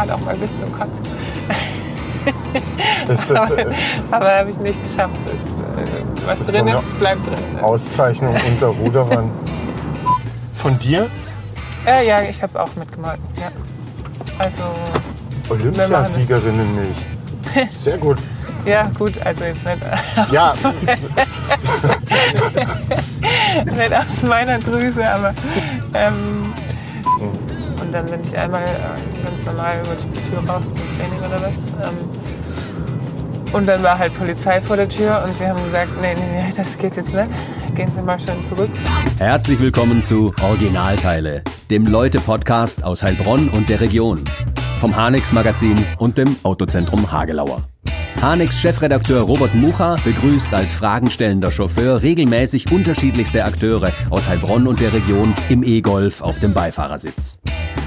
fahrt auch mal bis zum Kotzen. Ist das, äh, Aber habe ich nicht geschafft. Das, äh, was Das drin ist, bleibt drin. Auszeichnung unter Ruderern. Von dir? Ja, ja, ich habe auch mitgemalt. Ja. Also, Olympiasiegerinnenmilch. Sehr gut. ja, gut, also jetzt nicht, Ja, nicht aus meiner Drüse, aber. Ähm, und dann bin ich einmal äh, ganz normal über die Tür raus zum Training oder was. Ähm, und dann war halt Polizei vor der Tür und sie haben gesagt: Nee, nee, nee, das geht jetzt nicht. Gehen Sie mal schön zurück. Herzlich willkommen zu Originalteile, dem Leute-Podcast aus Heilbronn und der Region. Vom Hanex Magazin und dem Autozentrum Hagelauer. Hanex Chefredakteur Robert Mucha begrüßt als fragenstellender Chauffeur regelmäßig unterschiedlichste Akteure aus Heilbronn und der Region im E-Golf auf dem Beifahrersitz.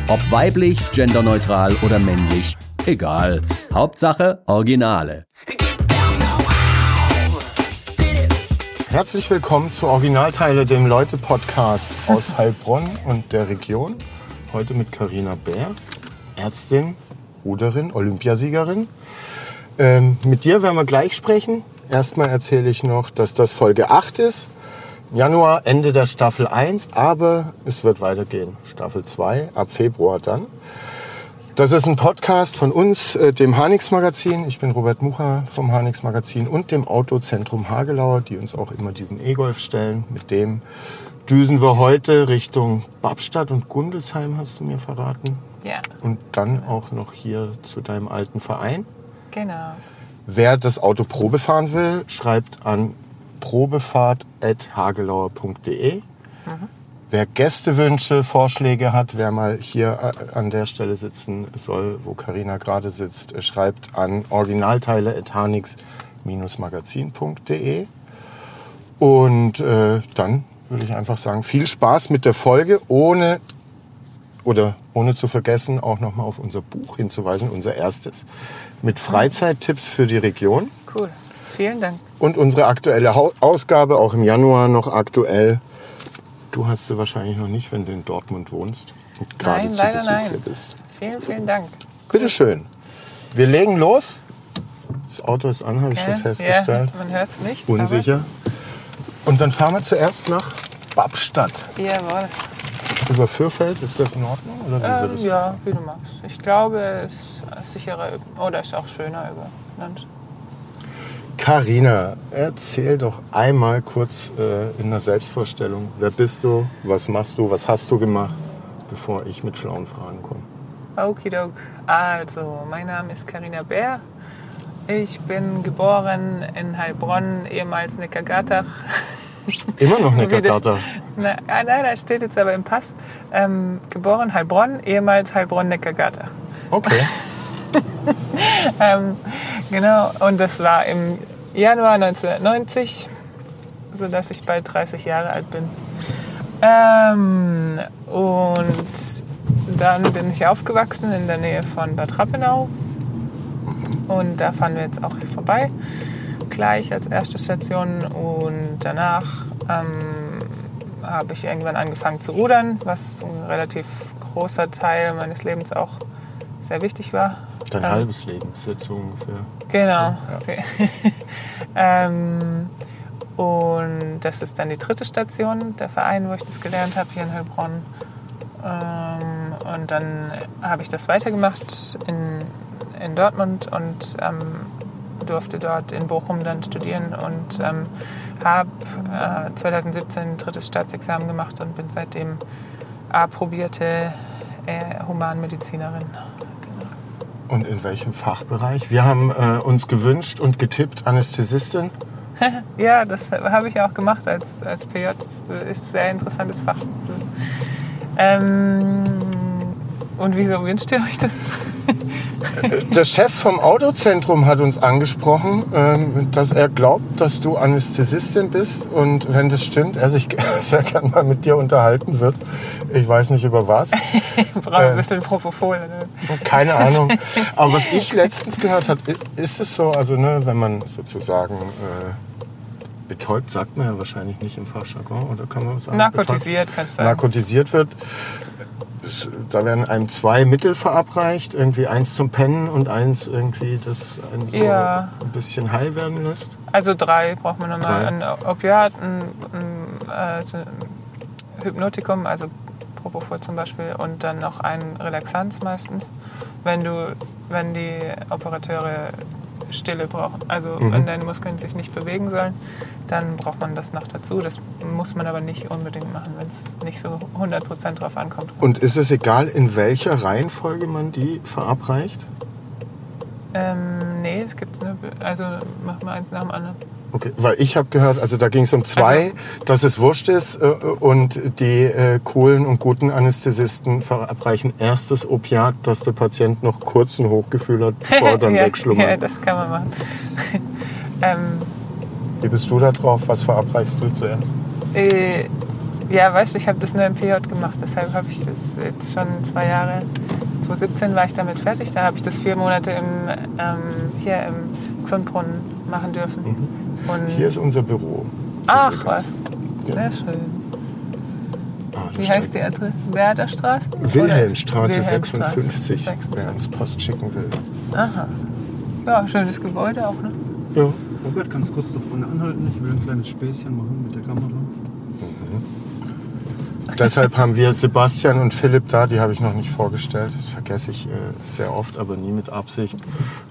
Ob weiblich, genderneutral oder männlich, egal. Hauptsache Originale. herzlich willkommen zu Originalteile, dem Leute-Podcast aus Heilbronn und der Region. Heute mit Karina Bär, Ärztin, Ruderin, Olympiasiegerin. Ähm, mit dir werden wir gleich sprechen. Erstmal erzähle ich noch, dass das Folge 8 ist. Januar, Ende der Staffel 1, aber es wird weitergehen. Staffel 2, ab Februar dann. Das ist ein Podcast von uns, äh, dem Hanix Magazin. Ich bin Robert Mucha vom Hanix Magazin und dem Autozentrum Hagelauer, die uns auch immer diesen E-Golf stellen. Mit dem düsen wir heute Richtung Babstadt und Gundelsheim, hast du mir verraten. Ja, Und dann auch noch hier zu deinem alten Verein. genau. Wer das Auto Probe fahren will, schreibt an probefahrt.hagelauer.de. Wer Gästewünsche, Vorschläge hat, wer mal hier äh, an der Stelle sitzen soll, wo Karina gerade sitzt, äh, schreibt an originalteile.hanix-magazin.de. Und äh, dann würde ich einfach sagen, viel Spaß mit der Folge, ohne oder ohne zu vergessen, auch nochmal auf unser Buch hinzuweisen, unser erstes. Mit Freizeittipps für die Region. Cool. Vielen Dank. Und unsere aktuelle Ausgabe, auch im Januar noch aktuell. Du hast sie wahrscheinlich noch nicht, wenn du in Dortmund wohnst und gerade Nein, zu leider Besuch nein. hier bist. Vielen, vielen Dank. Bitte schön. Wir legen los. Das Auto ist an, habe ich schon festgestellt. Ja, man hört es nicht. Unsicher. Und dann fahren wir zuerst nach Babstadt. Jawohl. Über Fürfeld, ist das in Ordnung? Oder Ähm, ja, wie du magst. Ich glaube, es ist sicherer oder ist auch schöner über Land. Carina, erzähl doch einmal kurz äh, in der Selbstvorstellung. Wer bist du? Was machst du? Was hast du gemacht? Bevor ich mit schlauen Fragen komme. Okidok. Also, mein Name ist Karina Bär. Ich bin geboren in Heilbronn, ehemals Neckargatach. Immer noch Neckargatter. Na, ah, nein, das steht jetzt aber im Pass. Ähm, geboren Heilbronn, ehemals Heilbronn-Neckargatach. Okay. Ähm, genau, und das war im Januar 1990, sodass ich bald 30 Jahre alt bin. Ähm, und dann bin ich aufgewachsen in der Nähe von Bad Rappenau. Und da fahren wir jetzt auch hier vorbei, gleich als erste Station. Und danach ähm, habe ich irgendwann angefangen zu rudern, was ein relativ großer Teil meines Lebens auch sehr wichtig war. Dein Ähm, halbes Leben ist jetzt so ungefähr. Genau. Okay. ähm, und das ist dann die dritte Station, der Verein, wo ich das gelernt habe, hier in Heilbronn. Ähm, und dann habe ich das weitergemacht in, in Dortmund und ähm, durfte dort in Bochum dann studieren und ähm, habe äh, 2017 ein drittes Staatsexamen gemacht und bin seitdem approbierte äh, Humanmedizinerin. Und in welchem Fachbereich? Wir haben äh, uns gewünscht und getippt Anästhesistin. Ja, das habe ich auch gemacht als, als PJ. Ist ein sehr interessantes Fach. Ähm, und wieso wünscht ihr euch das? Der Chef vom Autozentrum hat uns angesprochen, ähm, dass er glaubt, dass du Anästhesistin bist und wenn das stimmt, er sich sehr gern mal mit dir unterhalten wird. Ich weiß nicht über was. Ich brauche ein bisschen Propofol. Ne? Keine Ahnung. Aber was ich letztens gehört habe, ist es so, also ne, wenn man sozusagen äh, betäubt, sagt man ja wahrscheinlich nicht im Fachjargon, oder kann man sagen? Narkotisiert, kannst du sagen. Narkotisiert wird, es, da werden einem zwei Mittel verabreicht, irgendwie eins zum Pennen und eins irgendwie, das einen so Ja. ein bisschen high werden lässt. Also drei braucht man nochmal. Ein Opiat, ein, ein, äh, so ein Hypnotikum, also Propofol zum Beispiel, und dann noch ein Relaxanz meistens. Wenn du, wenn die Operateure Stille brauchen, also Mhm. wenn deine Muskeln sich nicht bewegen sollen, dann braucht man das noch dazu. Das muss man aber nicht unbedingt machen, wenn es nicht so 100% drauf ankommt. Und ist es egal, in welcher Reihenfolge man die verabreicht? Ähm, nee, es gibt eine, also mach mal eins nach dem anderen. Okay, weil ich habe gehört, also da ging es um zwei, dass es wurscht ist äh, und die äh, coolen und guten Anästhesisten verabreichen erst das Opiat, dass der Patient noch kurz ein Hochgefühl hat, bevor er dann ja, wegschlummert. ja, das kann man machen. ähm, Wie bist du da drauf? Was verabreichst du zuerst? Äh, ja, weißt du, ich habe das nur im PJ gemacht, deshalb habe ich das jetzt schon zwei Jahre. 2017 war ich damit fertig, da habe ich das vier Monate im, ähm, hier im Gesundbrunnen machen dürfen. Und Hier ist unser Büro. Ach was, Ja. sehr schön. Ah, Wie heißt die Adresse? Werderstraße? Wilhelmstraße Oder- Wilhelmstraße 56, wer 56. uns Post schicken will. Aha. Ja, schönes Gebäude auch, ne? Ja. Robert, kannst du kurz da vorne anhalten? Ich will ein kleines Späßchen machen mit der Kamera. Deshalb haben wir Sebastian und Philipp da, die habe ich noch nicht vorgestellt. Das vergesse ich äh, sehr oft, aber nie mit Absicht.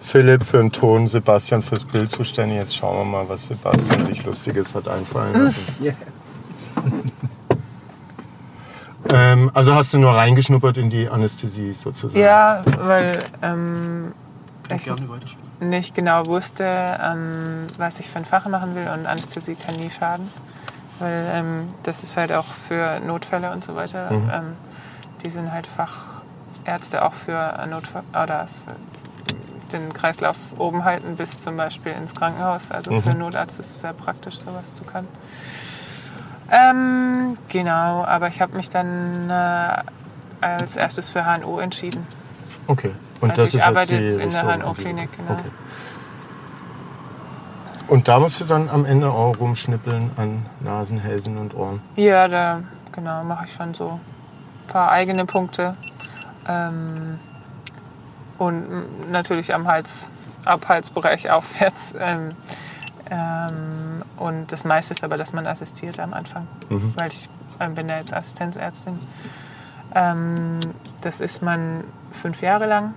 Philipp für den Ton, Sebastian fürs Bild zuständig. Jetzt schauen wir mal, was Sebastian sich Lustiges hat einfallen lassen. Yeah. ähm, also hast du nur reingeschnuppert in die Anästhesie sozusagen? Ja, weil ähm, Kann ich gerne weiterspielen. nicht genau wusste, ähm, was ich für ein Fach machen will und Anästhesie kann nie schaden. Weil ähm, das ist halt auch für Notfälle und so weiter. Mhm. Ähm, die sind halt Fachärzte auch für Notfall oder für den Kreislauf oben halten bis zum Beispiel ins Krankenhaus. Also Mhm. für einen Notarzt ist es sehr praktisch, sowas zu können. Ähm, genau, aber ich habe mich dann äh, als erstes für HNO entschieden. Okay. Und Also das ich ist arbeite jetzt, jetzt in der HNO-Klinik, genau. Okay. Und da musst du dann am Ende auch rumschnippeln an Nasen, Hälsen und Ohren. Ja, da genau, mache ich schon so ein paar eigene Punkte. Ähm, und natürlich am Hals, Abhalsbereich aufwärts. Ähm, ähm, und das meiste ist aber, dass man assistiert am Anfang, Mhm. weil ich ähm, bin ja jetzt Assistenzärztin. Ähm, das ist man fünf Jahre lang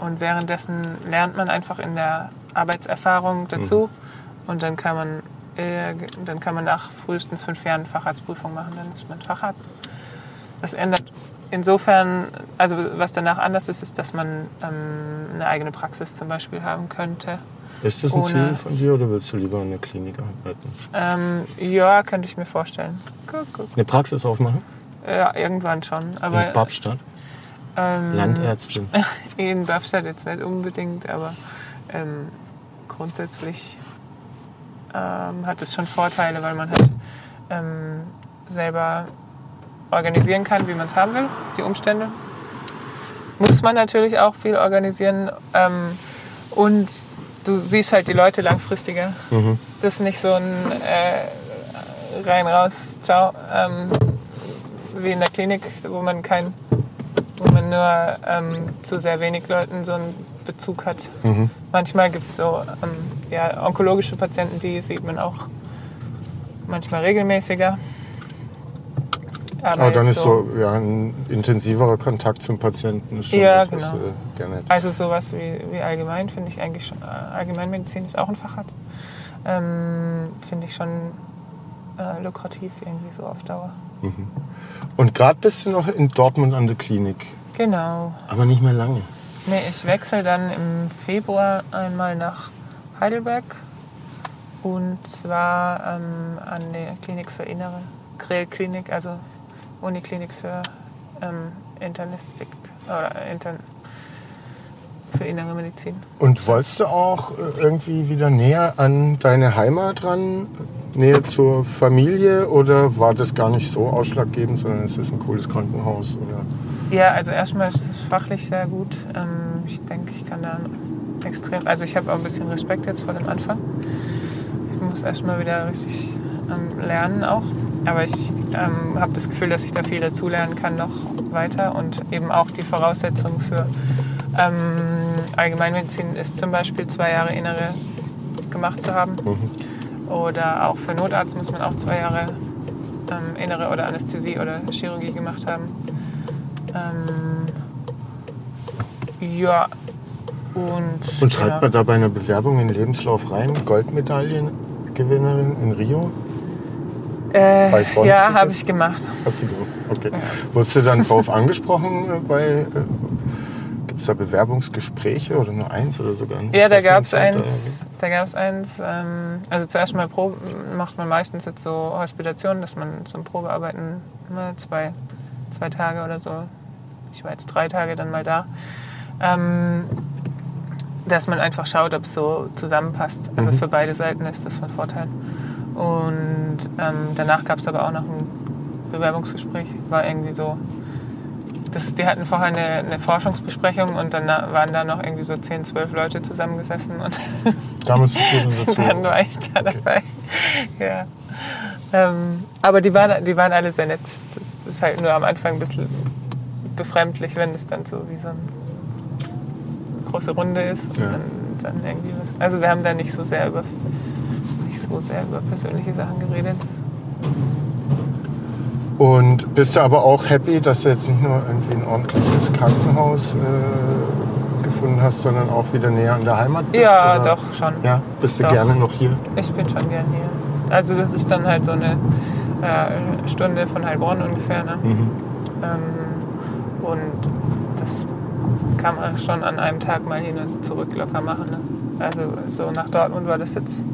und währenddessen lernt man einfach in der Arbeitserfahrung dazu und dann kann man äh, dann kann man nach frühestens fünf Jahren Facharztprüfung machen, dann ist man Facharzt. Das ändert insofern, also was danach anders ist, ist, dass man ähm, eine eigene Praxis zum Beispiel haben könnte. Ist das ein Ohne- Ziel von dir oder willst du lieber in der Klinik arbeiten? Ähm, ja, könnte ich mir vorstellen. Guck, guck. Eine Praxis aufmachen? Ja, irgendwann schon. in Aber Babstadt? ähm, Landärztin. in Babstadt jetzt nicht unbedingt, aber ähm, grundsätzlich ähm, hat es schon Vorteile, weil man halt ähm, selber organisieren kann, wie man es haben will, die Umstände. Muss man natürlich auch viel organisieren ähm, und du siehst halt die Leute langfristiger. Mhm. Das ist nicht so ein äh, rein raus, ciao, ähm, wie in der Klinik, wo man kein, wo man nur ähm, zu sehr wenig Leuten so einen Bezug hat. Mhm. Manchmal gibt es so ähm, ja, onkologische Patienten, die sieht man auch manchmal regelmäßiger. Aber dann jetzt ist so ja, ein intensiverer Kontakt zum Patienten ist schon Ja, das, was genau. gerne hättest. Also sowas wie, wie allgemein finde ich eigentlich schon, äh, Allgemeinmedizin ist auch ein Facharzt, ähm, finde ich schon äh, lukrativ irgendwie so auf Dauer. Und gerade bist du noch in Dortmund an der Klinik, Genau. aber nicht mehr lange. Nee, ich wechsle dann im Februar einmal nach Heidelberg und zwar ähm, an die Klinik für Innere, Krell-Klinik, also Uniklinik für ähm, Internistik oder Intern für innere Medizin. Und wolltest du auch äh, irgendwie wieder näher an deine Heimat ran, näher zur Familie oder war das gar nicht so ausschlaggebend, sondern es ist ein cooles Krankenhaus? Oder? Ja, also erstmal ist es fachlich sehr gut. Ähm, ich denke, ich kann da extrem, also ich habe auch ein bisschen Respekt jetzt vor dem Anfang. Ich muss erstmal wieder richtig ähm, lernen auch. Aber ich ähm, habe das Gefühl, dass ich da viel dazulernen kann noch weiter. Und eben auch die Voraussetzung für ähm, Allgemeinmedizin ist zum Beispiel zwei Jahre Innere gemacht zu haben. Oder auch für Notarzt muss man auch zwei Jahre ähm, Innere oder Anästhesie oder Chirurgie gemacht haben. Ähm, ja, und. Und schreibt ja. man da bei einer Bewerbung in den Lebenslauf rein, Goldmedaillengewinnerin in Rio? Äh, ja, habe ich gemacht. Hast du gemacht? Okay. Wurdest du dann drauf angesprochen äh, bei. Äh, Gibt es da Bewerbungsgespräche oder nur eins oder sogar ein Ja, da gab es eins. Da gab's eins ähm, also zuerst mal Probe, macht man meistens jetzt so Hospitationen, dass man zum Probearbeiten ne, zwei, zwei Tage oder so. Ich war jetzt drei Tage dann mal da. Ähm, dass man einfach schaut, ob es so zusammenpasst. Also für beide Seiten ist das von Vorteil. Und ähm, danach gab es aber auch noch ein Bewerbungsgespräch. War irgendwie so. Das, die hatten vorher eine, eine Forschungsbesprechung und dann waren da noch irgendwie so 10, 12 Leute zusammengesessen und Da musstest du dazu. dann war ich da dabei. Ja. Ähm, aber die waren, die waren alle sehr nett. Das ist halt nur am Anfang ein bisschen befremdlich, wenn es dann so wie so eine große Runde ist. Und Ja. dann, dann irgendwie was. Also wir haben da nicht so sehr über nicht so sehr über persönliche Sachen geredet. Und bist du aber auch happy, dass du jetzt nicht nur irgendwie ein ordentliches Krankenhaus äh, gefunden hast, sondern auch wieder näher an der Heimat bist? Ja, oder? doch, schon. Ja, bist du Doch. gerne noch hier? Ich bin schon gern hier. Also das ist dann halt so eine äh, Stunde von Heilbronn ungefähr. Ne? Mhm. Ähm, und das kann man schon an einem Tag mal hin und zurück locker machen. Ne? Also so nach Dortmund war das jetzt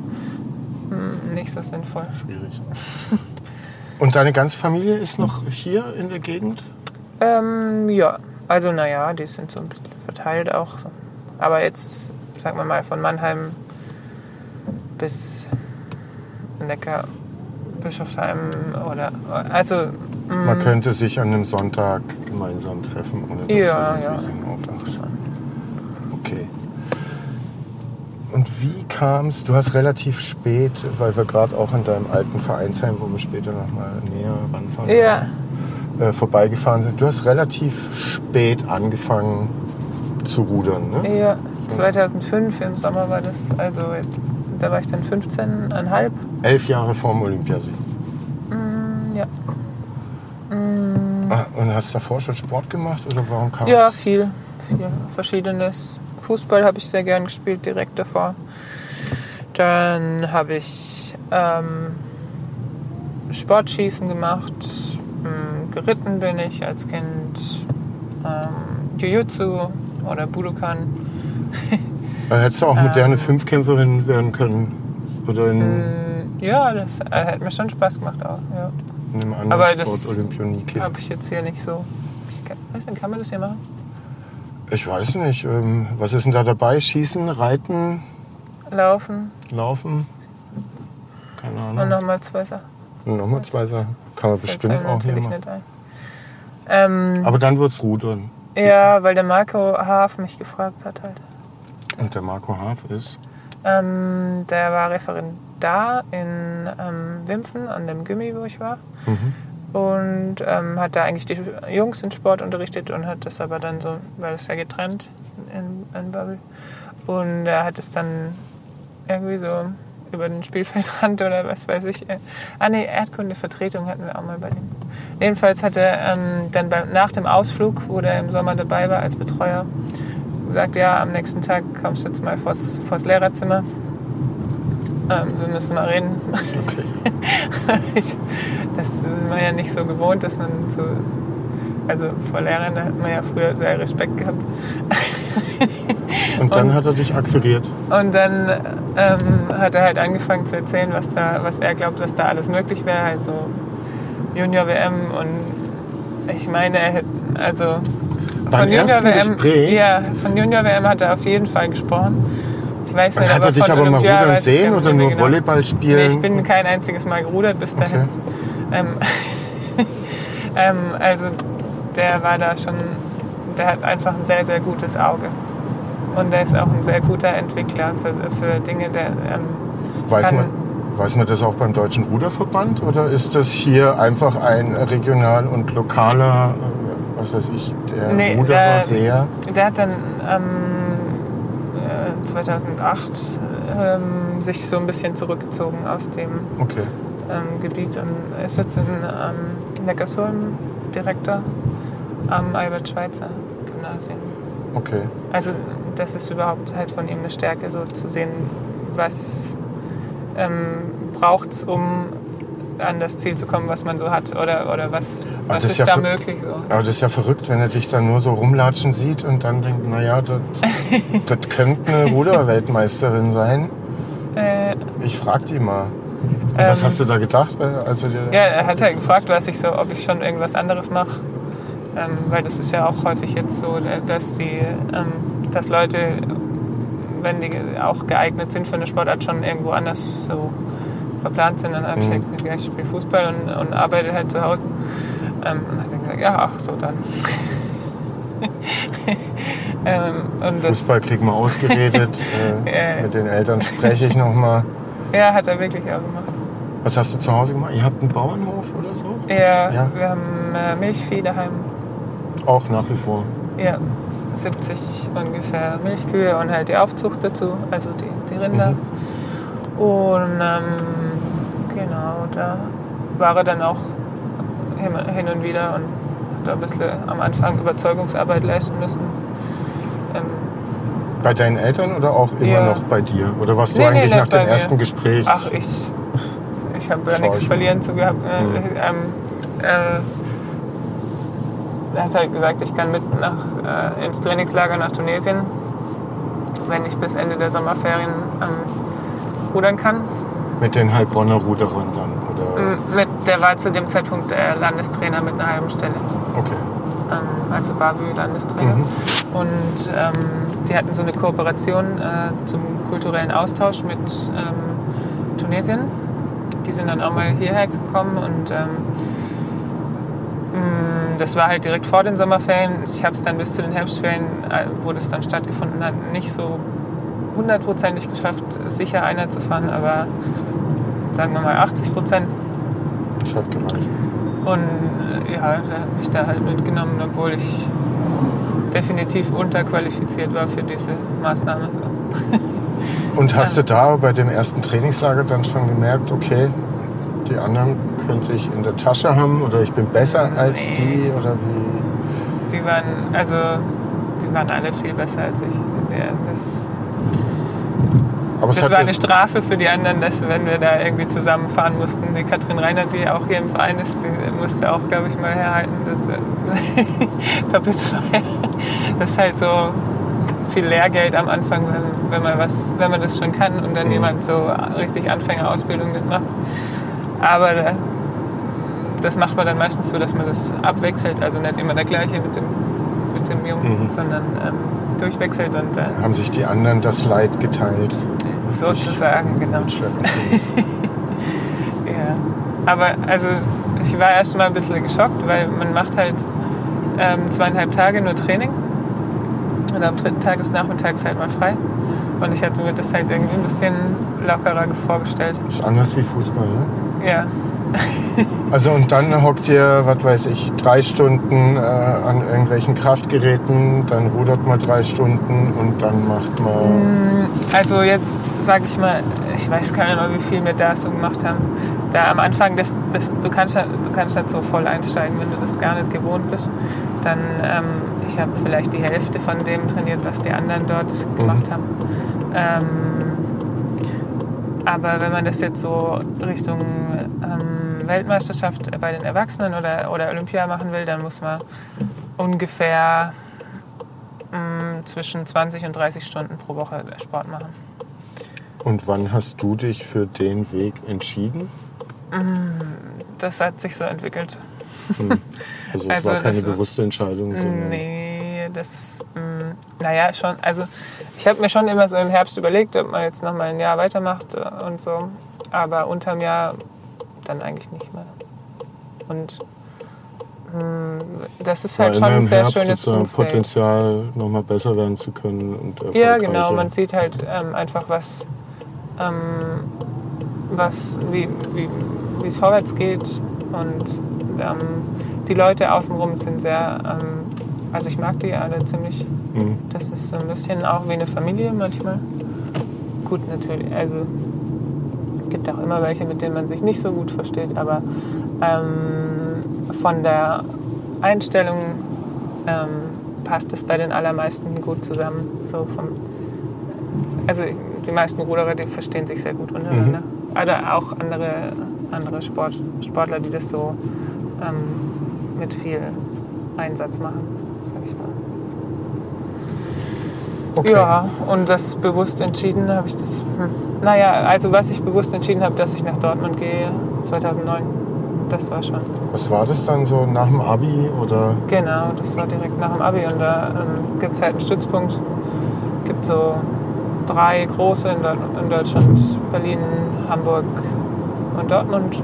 hm, nicht so sinnvoll. Schwierig. Und deine ganze Familie ist noch hier in der Gegend? Ähm, ja, also naja, die sind so ein bisschen verteilt auch. Aber jetzt, sagen wir mal, von Mannheim bis Neckar, Bischofsheim oder also mm, Man könnte sich an einem Sonntag gemeinsam treffen, ohne dass Ja, ja. Okay. Und wie kam es, du hast relativ spät, weil wir gerade auch an deinem alten Vereinsheim, wo wir später nochmal näher ranfahren, Ja, äh, vorbeigefahren sind, du hast relativ spät angefangen zu rudern, ne? ja, 2005 im Sommer war das. Also jetzt, da war ich dann 15,5. Elf Jahre vorm Olympiasieg. Mm, Ja. Und hast davor schon Sport gemacht oder warum kam Ja, es? viel, viel Verschiedenes. Fußball habe ich sehr gern gespielt, direkt davor. Dann habe ich ähm, Sportschießen gemacht, ähm, geritten bin ich als Kind, ähm, Jiu-Jitsu oder Budokan. Da hättest du auch Ähm. moderne Fünfkämpferin werden können. Oder Mm, Ja, das äh, hat mir schon Spaß gemacht auch. Ja. In einem anderen aber das Sport, Olympionike. Habe ich jetzt hier nicht so. Ich kann, weiß nicht, kann man das hier machen? Ich weiß nicht, ähm, was ist denn da dabei? Schießen, Reiten, Laufen Laufen? Keine und Ahnung. nochmal zwei Sachen. Und nochmal zwei Sachen. Kann man bestimmt auch hier machen. Ähm, Aber dann wird's Rudern. Ja, weil der Marco Haaf mich gefragt hat halt. Und der Marco Haaf ist. Ähm, der war Referendar in ähm, Wimpfen an dem Gimmi, wo ich war. Und ähm, hat da eigentlich die Jungs in Sport unterrichtet und hat das aber dann so, weil es ja getrennt in, in Bubble. Und er hat es dann irgendwie so über den Spielfeldrand oder was weiß ich. äh, Ah nee, Erdkunde-Vertretung hatten wir auch mal bei dem. Jedenfalls hat er ähm, dann beim, nach dem Ausflug, wo der im Sommer dabei war als Betreuer, gesagt, ja, am nächsten Tag kommst du jetzt mal vors, vors Lehrerzimmer. Ähm, wir müssen mal reden. Okay. ich, das ist man ja nicht so gewohnt, dass man so. Also vor Lehrern, da hat man ja früher sehr Respekt gehabt. Und dann Und- hat er dich akquiriert. Und dann ähm, hat er halt angefangen zu erzählen, was, da, was er glaubt, was da alles möglich wäre. Also Junior-WM und ich meine, er also Beim ersten Gespräch? ja, von Junior-WM hat er auf jeden Fall gesprochen. Ich weiß nicht, hat er dich aber mal rudern sehen oder nur genau. Volleyball spielen? Nee, ich bin kein einziges Mal gerudert bis dahin. Okay. Ähm, ähm, also der war da schon, der hat einfach ein sehr, sehr gutes Auge. Und der ist auch ein sehr guter Entwickler für, für Dinge, der ähm, Weiß kann, man, weiß man das auch beim Deutschen Ruderverband oder ist das hier einfach ein regional und lokaler, äh, was weiß ich, der Nee, Ruderer der- sehr. Der hat dann ähm, äh, 2008 ähm, sich so ein bisschen zurückgezogen aus dem Okay. ähm, Gebiet und ist jetzt in ähm, Neckarsulm Direktor am Albert-Schweitzer-Gymnasium. Okay. Also das ist überhaupt halt von ihm eine Stärke, so zu sehen, was ähm, braucht es, um an das Ziel zu kommen, was man so hat oder, oder was, Aber was das ist ja da möglich. So. Aber das ist ja verrückt, wenn er dich dann nur so rumlatschen sieht und dann denkt, naja, das, das könnte eine Ruderweltmeisterin sein. Äh, Ich frag die mal. Und was Ähm, hast du da gedacht, äh, als er dir... Ja, er hat halt gefragt, was ich so, ob ich schon irgendwas anderes mache. Ähm, weil das ist ja auch häufig jetzt so, dass die, ähm, dass Leute, wenn die auch geeignet sind für eine Sportart, schon irgendwo anders so verplant sind. Dann habe ich Mhm. halt gesagt, ja, ich spiele Fußball und, und arbeite halt zu Hause. Ähm, und hat er gesagt, ja, ach so dann. ähm, und das, Fußball kriegen wir ausgeredet. Äh, mit den Eltern spreche ich noch mal. ja, hat er wirklich auch gemacht. Was hast du zu Hause gemacht? Ihr habt einen Bauernhof oder so? Ja, Ja. wir haben äh, Milchvieh daheim. Auch nach wie vor. Ja, 70 ungefähr Milchkühe und halt die Aufzucht dazu, also die, die Rinder. Und ähm, genau, da war er dann auch hin, und wieder und hat ein bisschen am Anfang Überzeugungsarbeit leisten müssen. Ähm, Bei deinen Eltern oder auch immer Ja. noch bei dir? Oder warst du Nee, nee, eigentlich nicht nach dem mir. ersten Gespräch? ach, ich, ich habe ja Schau nichts ich verlieren zu gehabt. Mhm. ähm, äh, er hat halt gesagt, ich kann mit nach, äh, ins Trainingslager nach Tunesien, wenn ich bis Ende der Sommerferien ähm, rudern kann. Mit den Heilbronner Ruderern dann? Oder? M- Mit, der war zu dem Zeitpunkt der Landestrainer mit einer halben Stelle, Okay. ähm, also Bavü-Landestrainer. Mhm. Und ähm, die hatten so eine Kooperation äh, zum kulturellen Austausch mit ähm, Tunesien. Die sind dann auch mal hierher gekommen und ähm, mh, das war halt direkt vor den Sommerferien. Ich habe es dann bis zu den Herbstferien, äh, wo das dann stattgefunden hat, nicht so hundertprozentig geschafft, sicher einer zu fahren, aber sagen wir mal 80 Prozent. Das hat gereicht. Und äh, ja, da hat mich da halt mitgenommen, obwohl ich definitiv unterqualifiziert war für diese Maßnahme. Und hast du da bei dem ersten Trainingslager dann schon gemerkt, okay, die anderen könnte ich in der Tasche haben oder ich bin besser als Nee. die oder wie? Die waren, also, die waren alle viel besser als ich. Ja, das Aber das war eine Strafe für die anderen, dass wenn wir da irgendwie zusammenfahren mussten. Die Katrin Reinhardt, die auch hier im Verein ist, die musste auch, glaube ich, mal herhalten. Das äh, doppelt zwei. Das ist halt so viel Lehrgeld am Anfang, wenn, wenn, man, was, wenn man das schon kann und dann Mhm. jemand so richtig Anfängerausbildung mitmacht. Aber da, das macht man dann meistens so, dass man das abwechselt. Also nicht immer der gleiche mit dem, mit dem Jungen, Mhm. sondern ähm, durchwechselt und äh, haben sich die anderen das Leid geteilt. Sozusagen, genau. Ja. Aber also ich war erst mal ein bisschen geschockt, weil man macht halt ähm, zweieinhalb Tage nur Training und am dritten Tag ist nachmittags halt mal frei. Und ich hatte mir das halt irgendwie ein bisschen lockerer vorgestellt. ist anders wie Fußball, ne? Ja, Also und dann hockt ihr, was weiß ich, drei Stunden äh, an irgendwelchen Kraftgeräten, dann rudert man drei Stunden und dann macht man... also jetzt sage ich mal, ich weiß gar nicht mehr, wie viel wir da so gemacht haben. Da am Anfang, das, das, du, kannst, du kannst nicht so voll einsteigen, wenn du das gar nicht gewohnt bist. Dann, ähm, ich habe vielleicht die Hälfte von dem trainiert, was die anderen dort gemacht haben. Ähm, aber wenn man das jetzt so Richtung ähm, Weltmeisterschaft bei den Erwachsenen oder, oder Olympia machen will, dann muss man ungefähr mh, zwischen 20 und 30 Stunden pro Woche Sport machen. Und wann hast du dich für den Weg entschieden? Das hat sich so entwickelt. Also es Also war keine bewusste Entscheidung, Nee, das, mh, naja, schon. Also ich habe mir schon immer so im Herbst überlegt, ob man jetzt noch mal ein Jahr weitermacht äh, und so. Aber unterm Jahr dann eigentlich nicht mehr. Und mh, das ist halt schon immer ein sehr Herbst schönes Umfeld. Potenzial, nochmal besser werden zu können und Ja, genau. Man sieht halt ähm, einfach, was, ähm, was wie, wie, wie es vorwärts geht. Und ähm, die Leute außenrum sind sehr ähm, Also ich mag die alle ziemlich. Mhm. Das ist so ein bisschen auch wie eine Familie manchmal. Gut, natürlich. Also gibt auch immer welche, mit denen man sich nicht so gut versteht, aber ähm, von der Einstellung ähm, passt es bei den allermeisten gut zusammen. So vom, also die meisten Ruderer, die verstehen sich sehr gut untereinander. Oder auch andere, andere Sport, Sportler, die das so ähm, mit viel Einsatz machen, sag ich mal. Okay. Ja, und das bewusst entschieden habe ich das. Hm. Naja, also was ich bewusst entschieden habe, dass ich nach Dortmund gehe 2009, das war schon. Was war das dann so nach dem Abi oder? Genau, das war direkt nach dem Abi und da ähm, gibt es halt einen Stützpunkt. gibt so drei große in, in Deutschland, Berlin, Hamburg und Dortmund.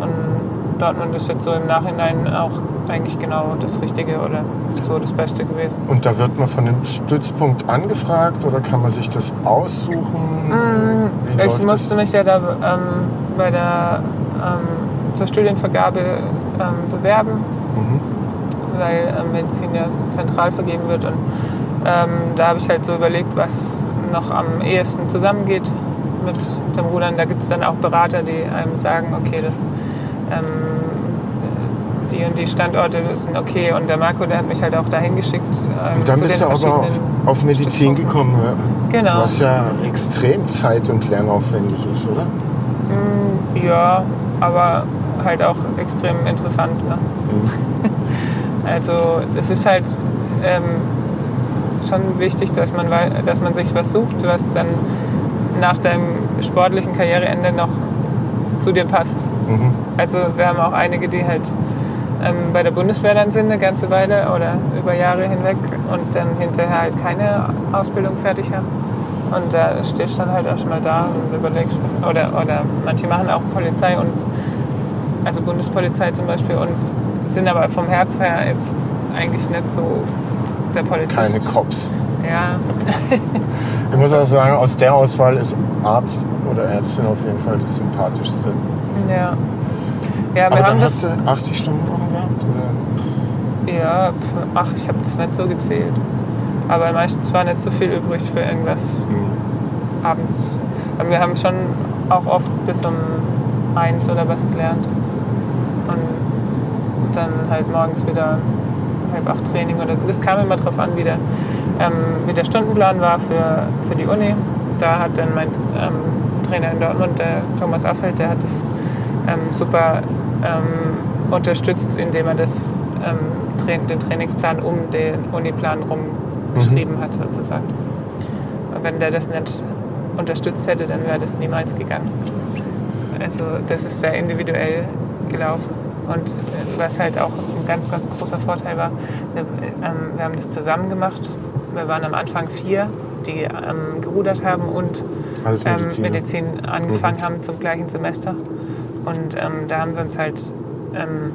Und Dortmund ist jetzt so im Nachhinein auch eigentlich genau das Richtige oder so das Beste gewesen. Und da wird man von dem Stützpunkt angefragt oder kann man sich das aussuchen? Wie Ich musste das? mich ja da ähm, bei der ähm, zur Studienvergabe ähm, bewerben, Mhm. weil ähm, Medizin ja zentral vergeben wird. Und ähm, da habe ich halt so überlegt, was noch am ehesten zusammengeht mit dem Rudern. Da gibt es dann auch Berater, die einem sagen, okay, das ähm, die und die Standorte sind okay. Und der Marco, der hat mich halt auch dahin geschickt. Ähm, Und dann zu bist du aber auf, auf Medizin gekommen, ja. Genau. was ja extrem zeit- und lernaufwendig ist, oder? Ja, aber halt auch extrem interessant. Ne? Also es ist halt ähm, schon wichtig, dass man, dass man sich was sucht, was dann nach deinem sportlichen Karriereende noch zu dir passt. Mhm. Also wir haben auch einige, die halt ähm, bei der Bundeswehr dann sind eine ganze Weile oder über Jahre hinweg und dann hinterher halt keine Ausbildung fertig haben. Und da stehst du dann halt auch schon mal da und überlegst, oder, oder manche machen auch Polizei und also Bundespolizei zum Beispiel und sind aber vom Herz her jetzt eigentlich nicht so der Polizist. Keine Cops. Ja, Ich muss auch sagen, aus der Auswahl ist Arzt oder Ärztin auf jeden Fall das sympathischste. ja. Ja, wir haben das. hast du 80 Stunden Wochen gehabt? Oder? Ja, ach, ich habe das nicht so gezählt. Aber meistens war nicht so viel übrig für irgendwas Mhm. abends. Aber wir haben schon auch oft bis um eins oder was gelernt. Und dann halt morgens wieder halb acht Training. Oder, das kam immer drauf an, wie der, ähm, wie der Stundenplan war für, für die Uni. Da hat dann mein ähm, Trainer in Dortmund, der Thomas Affeld, der hat das ähm, super ähm, unterstützt, indem er das, ähm, den Trainingsplan um den Uniplan rum geschrieben hat, sozusagen. Und wenn der das nicht unterstützt hätte, dann wäre das niemals gegangen. Also das ist sehr individuell gelaufen. Und äh, was halt auch ein ganz, ganz großer Vorteil war, wir, ähm, wir haben das zusammen gemacht. Wir waren am Anfang vier, die ähm, gerudert haben und ähm, Mediziner. Medizin angefangen haben zum gleichen Semester. Und ähm, da haben wir uns halt, ähm,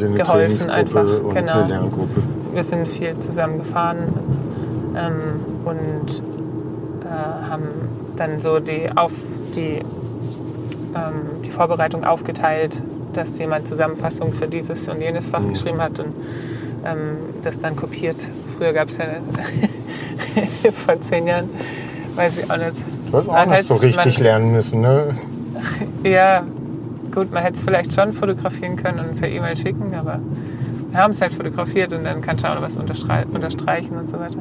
eine geholfen einfach, und genau. eine Lerngruppe. wir sind viel zusammen gefahren ähm, und äh, haben dann so die, auf, die, ähm, die Vorbereitung aufgeteilt, dass jemand Zusammenfassung für dieses und jenes Mhm. Fach geschrieben hat und ähm, das dann kopiert. Früher gab es ja vor zehn Jahren, weiß ich auch nicht. Du hast auch hätt's- so richtig lernen müssen, ne? Ja, gut, man hätte es vielleicht schon fotografieren können und per E-Mail schicken, aber wir haben es halt fotografiert und dann kannst du auch noch was unterstrei- unterstreichen und so weiter.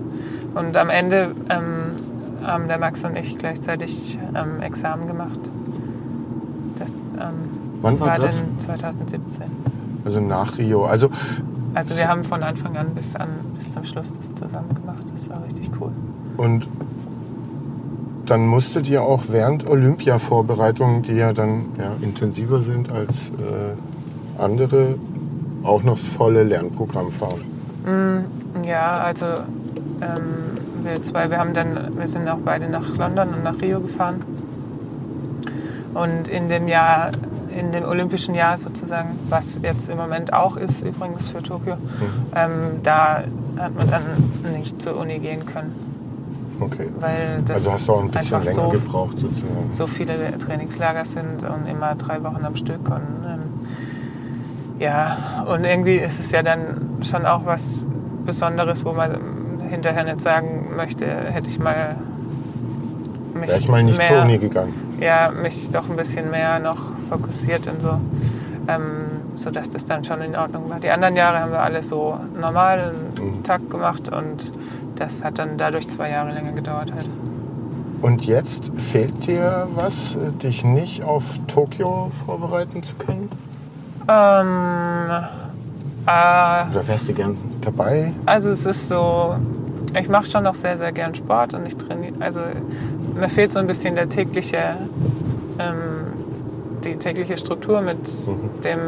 Und am Ende ähm, haben der Max und ich gleichzeitig ähm, Examen gemacht. Das ähm, Wann war das? dann 2017. Also nach Rio. Also Also wir haben von Anfang an bis, an bis zum Schluss das zusammen gemacht. Das war richtig cool. Und dann musstet ihr auch während Olympia-Vorbereitungen, die ja dann ja, intensiver sind als äh, andere, auch noch das volle Lernprogramm fahren. Ja, also ähm, wir zwei, wir haben dann, wir sind auch beide nach London und nach Rio gefahren. Und in dem Jahr, in dem olympischen Jahr sozusagen, was jetzt im Moment auch ist, übrigens für Tokio, ähm, da hat man dann nicht zur Uni gehen können, Okay. weil das Also hast du auch ein bisschen länger so, gebraucht sozusagen. so viele Trainingslager sind und immer drei Wochen am Stück. Und ähm, ja, und irgendwie ist es ja dann schon auch was Besonderes, wo man hinterher nicht sagen möchte, hätte ich mal mich Wäre ich mal nicht mehr, zur Uni gegangen. ja, mich doch ein bisschen mehr noch fokussiert und so, ähm, sodass das dann schon in Ordnung war. Die anderen Jahre haben wir alles so normal einen Tag gemacht und das hat dann dadurch zwei Jahre länger gedauert halt. Und jetzt fehlt dir was, äh, dich nicht auf Tokio vorbereiten zu können? Ähm, äh, Oder wärst du gern dabei? Also es ist so, ich mache schon noch sehr, sehr gern Sport und ich trainiere, also mir fehlt so ein bisschen der tägliche, ähm, die tägliche Struktur mit dem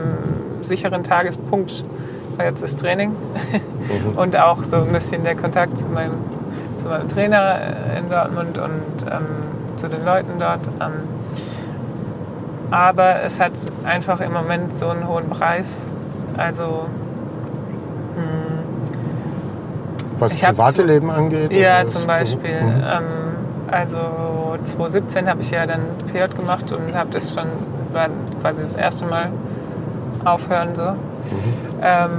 sicheren Tagespunkt, jetzt ist Training und auch so ein bisschen der Kontakt zu meinem, zu meinem Trainer in Dortmund und ähm, zu den Leuten dort. Ähm, aber es hat einfach im Moment so einen hohen Preis. Also Was Ich hab private zu- Leben angeht? Ja, zum das- Beispiel. Mhm. Ähm, also 2017 habe ich ja dann PJ gemacht und habe das schon, war quasi das erste Mal aufhören so. Ähm,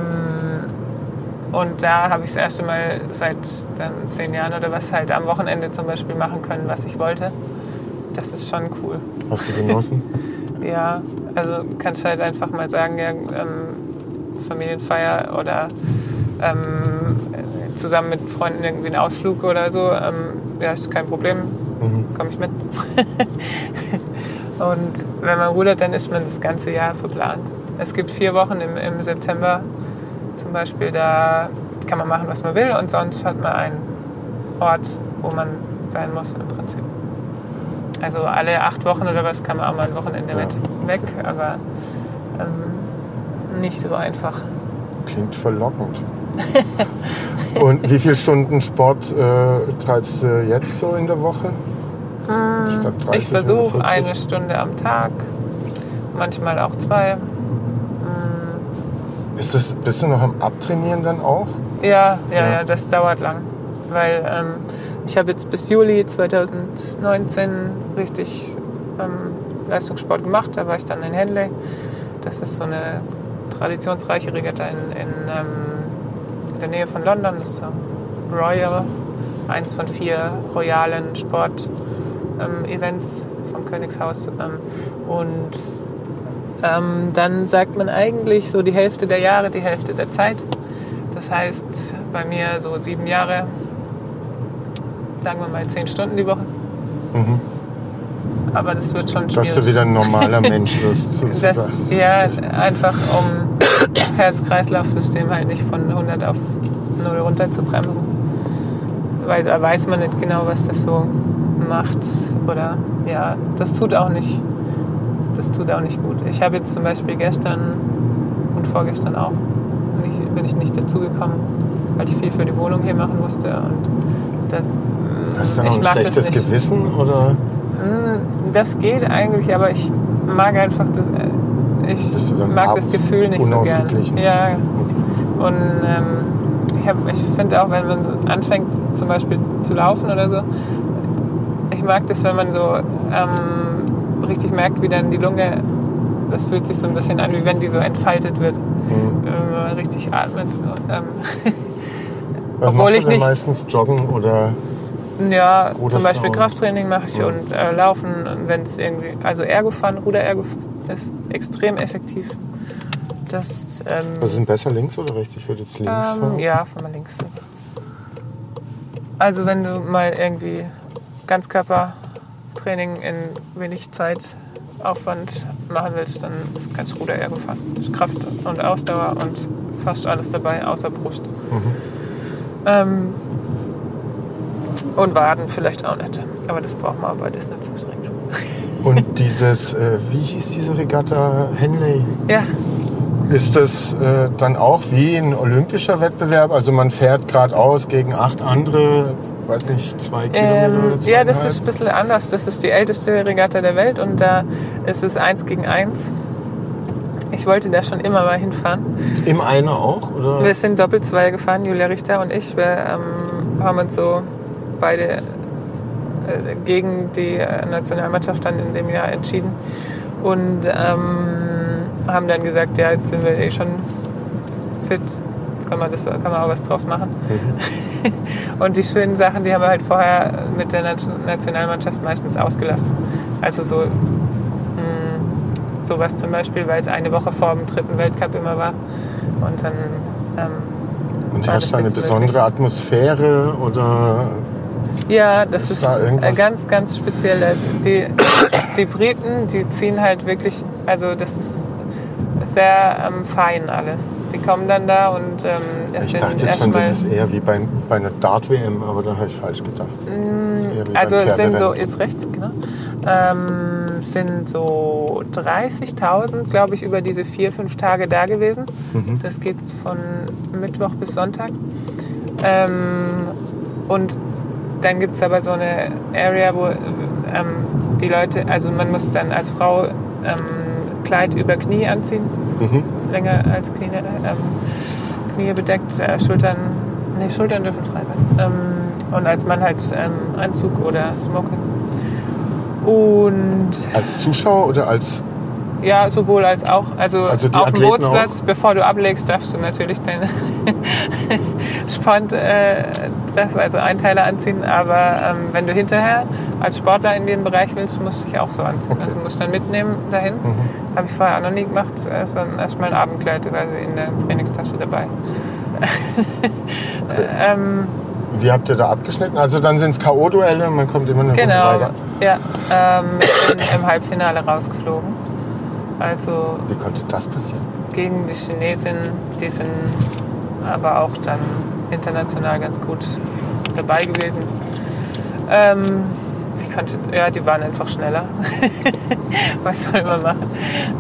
und da habe ich das erste Mal seit dann zehn Jahren oder was halt am Wochenende zum Beispiel machen können, was ich wollte. Das ist schon cool. Hast du genossen? Ja, also kannst halt einfach mal sagen, ja, ähm, Familienfeier oder ähm, zusammen mit Freunden irgendwie einen Ausflug oder so. Ähm, ja, ist kein Problem, komme ich mit. Und wenn man rudert, dann ist man das ganze Jahr verplant. Es gibt vier Wochen im, im September zum Beispiel, da kann man machen, was man will und sonst hat man einen Ort, wo man sein muss im Prinzip. Also alle acht Wochen oder was kann man auch mal ein Wochenende Ja. weg, aber ähm, nicht so einfach. Klingt verlockend. Und wie viele Stunden Sport äh, treibst du jetzt so in der Woche? Statt 30 Hm, Ich versuche 40? eine Stunde am Tag, manchmal auch zwei. Ist das, bist du noch am Abtrainieren dann auch? Ja, ja, Ja. ja, das dauert lang. Weil ähm, ich habe jetzt bis Juli 2019 richtig ähm, Leistungssport gemacht. Da war ich dann in Henley. Das ist so eine traditionsreiche Regatta in, in, ähm, in der Nähe von London. Das ist so Royal, eins von vier royalen Sport-Events vom Königshaus. Ähm, und ähm, dann sagt man eigentlich so die Hälfte der Jahre, die Hälfte der Zeit. Das heißt, bei mir so sieben Jahre, sagen wir mal zehn Stunden die Woche. Aber das wird schon schwierig. Dass du wieder ein normaler Mensch wirst, das, sozusagen. ja, einfach um das Herz-Kreislauf-System halt nicht von 100 auf 0 runter zu bremsen. Weil da weiß man nicht genau, was das so macht. Oder ja, das tut auch nicht, das tut auch nicht gut. Ich habe jetzt zum Beispiel gestern und vorgestern auch nicht, bin ich nicht dazugekommen, weil ich viel für die Wohnung hier machen musste. Und das, Hast du ich ein schlechtes. Gewissen? Oder Das geht eigentlich, aber ich mag einfach das, äh, ich dann mag das Gefühl nicht so gern. Ja, und ähm, ich, hab- ich finde auch, wenn man anfängt zum Beispiel zu laufen oder so, ich mag das, wenn man so ähm, richtig merkt, wie dann die Lunge, das fühlt sich so ein bisschen an, wie wenn die so entfaltet wird, Mhm. wenn man richtig atmet. Und, ähm, was Obwohl machst ich du denn nicht- meistens joggen oder Ja, zum Beispiel Krafttraining mache ich Ja. und äh, Laufen, wenn es irgendwie, also Ergofahren, Ruder-Ergo ist extrem effektiv. Das, ähm, ist denn besser links oder rechts? Ich würde jetzt links ähm, fahren. ja, fahr mal links. Also wenn du mal irgendwie Ganzkörpertraining in wenig Zeit Aufwand machen willst, dann kannst du Ruder-Ergo fahren. Das ist Kraft und Ausdauer und fast alles dabei, außer Brust. Ähm, und Waden vielleicht auch nicht. Aber das braucht man beides nicht so dringend. Und dieses, äh, wie hieß diese Regatta? Henley? Ja, Ist das äh, dann auch wie ein olympischer Wettbewerb? Also man fährt geradeaus gegen acht andere, weiß nicht, zwei Kilometer ähm, oder ja, das ist ein bisschen anders. Das ist die älteste Regatta der Welt und da ist es eins gegen eins. Ich wollte da schon immer mal hinfahren. Im Einer auch? Oder? Wir sind doppelt zwei gefahren, Julia Richter und ich. Wir ähm, haben uns so beide äh, gegen die äh, Nationalmannschaft dann in dem Jahr entschieden und ähm, haben dann gesagt, ja, jetzt sind wir eh schon fit, kann man, das, kann man auch was draus machen. Und die schönen Sachen, die haben wir halt vorher mit der Nat- Nationalmannschaft meistens ausgelassen. Also so mh, sowas zum Beispiel, weil es eine Woche vor dem dritten Weltcup immer war. Und dann ähm, Und War herrscht da eine besondere möglich? Atmosphäre oder Ja, das Ist ist, da ganz, ganz speziell. Die, die Briten, die ziehen halt wirklich, also das ist sehr ähm, fein alles. Die kommen dann da und ähm, es ich sind dachte jetzt schon, das ist eher wie bei, bei einer Dart-WM, aber da habe ich falsch gedacht. Ist Also es sind so, jetzt rechts, genau. Ähm, sind so 30.000, glaube ich, über diese vier, fünf Tage da gewesen. Mhm. Das geht von Mittwoch bis Sonntag. Ähm, und dann gibt es aber so eine Area, wo ähm, die Leute, also man muss dann als Frau ähm, Kleid über Knie anziehen, Mhm. länger als Knie, ähm, Knie bedeckt, äh, Schultern, nee, Schultern dürfen frei sein. Ähm, und als Mann halt ähm, Anzug oder Smoking. Und Als Zuschauer oder als ja, sowohl als auch. Also, Also auf dem Bootsplatz, bevor du ablegst, darfst du natürlich deine Sport, äh, das, also Einteiler anziehen. Aber ähm, wenn du hinterher als Sportler in den Bereich willst, musst du dich auch so anziehen. Okay. Also musst du dann mitnehmen dahin. Mhm. Habe ich vorher auch noch nie gemacht, äh, sondern erstmal ein Abendkleid quasi in der Trainingstasche dabei. ähm, wie habt ihr da abgeschnitten? Also dann sind es K.O.-Duelle, man kommt immer eine Runde genau, weiter. ja. Ähm, ich bin im Halbfinale rausgeflogen. Also Wie konnte das passieren? gegen die Chinesen, die sind aber auch dann international ganz gut dabei gewesen. Ähm, wie konnte, ja, die waren einfach schneller. Was soll man machen?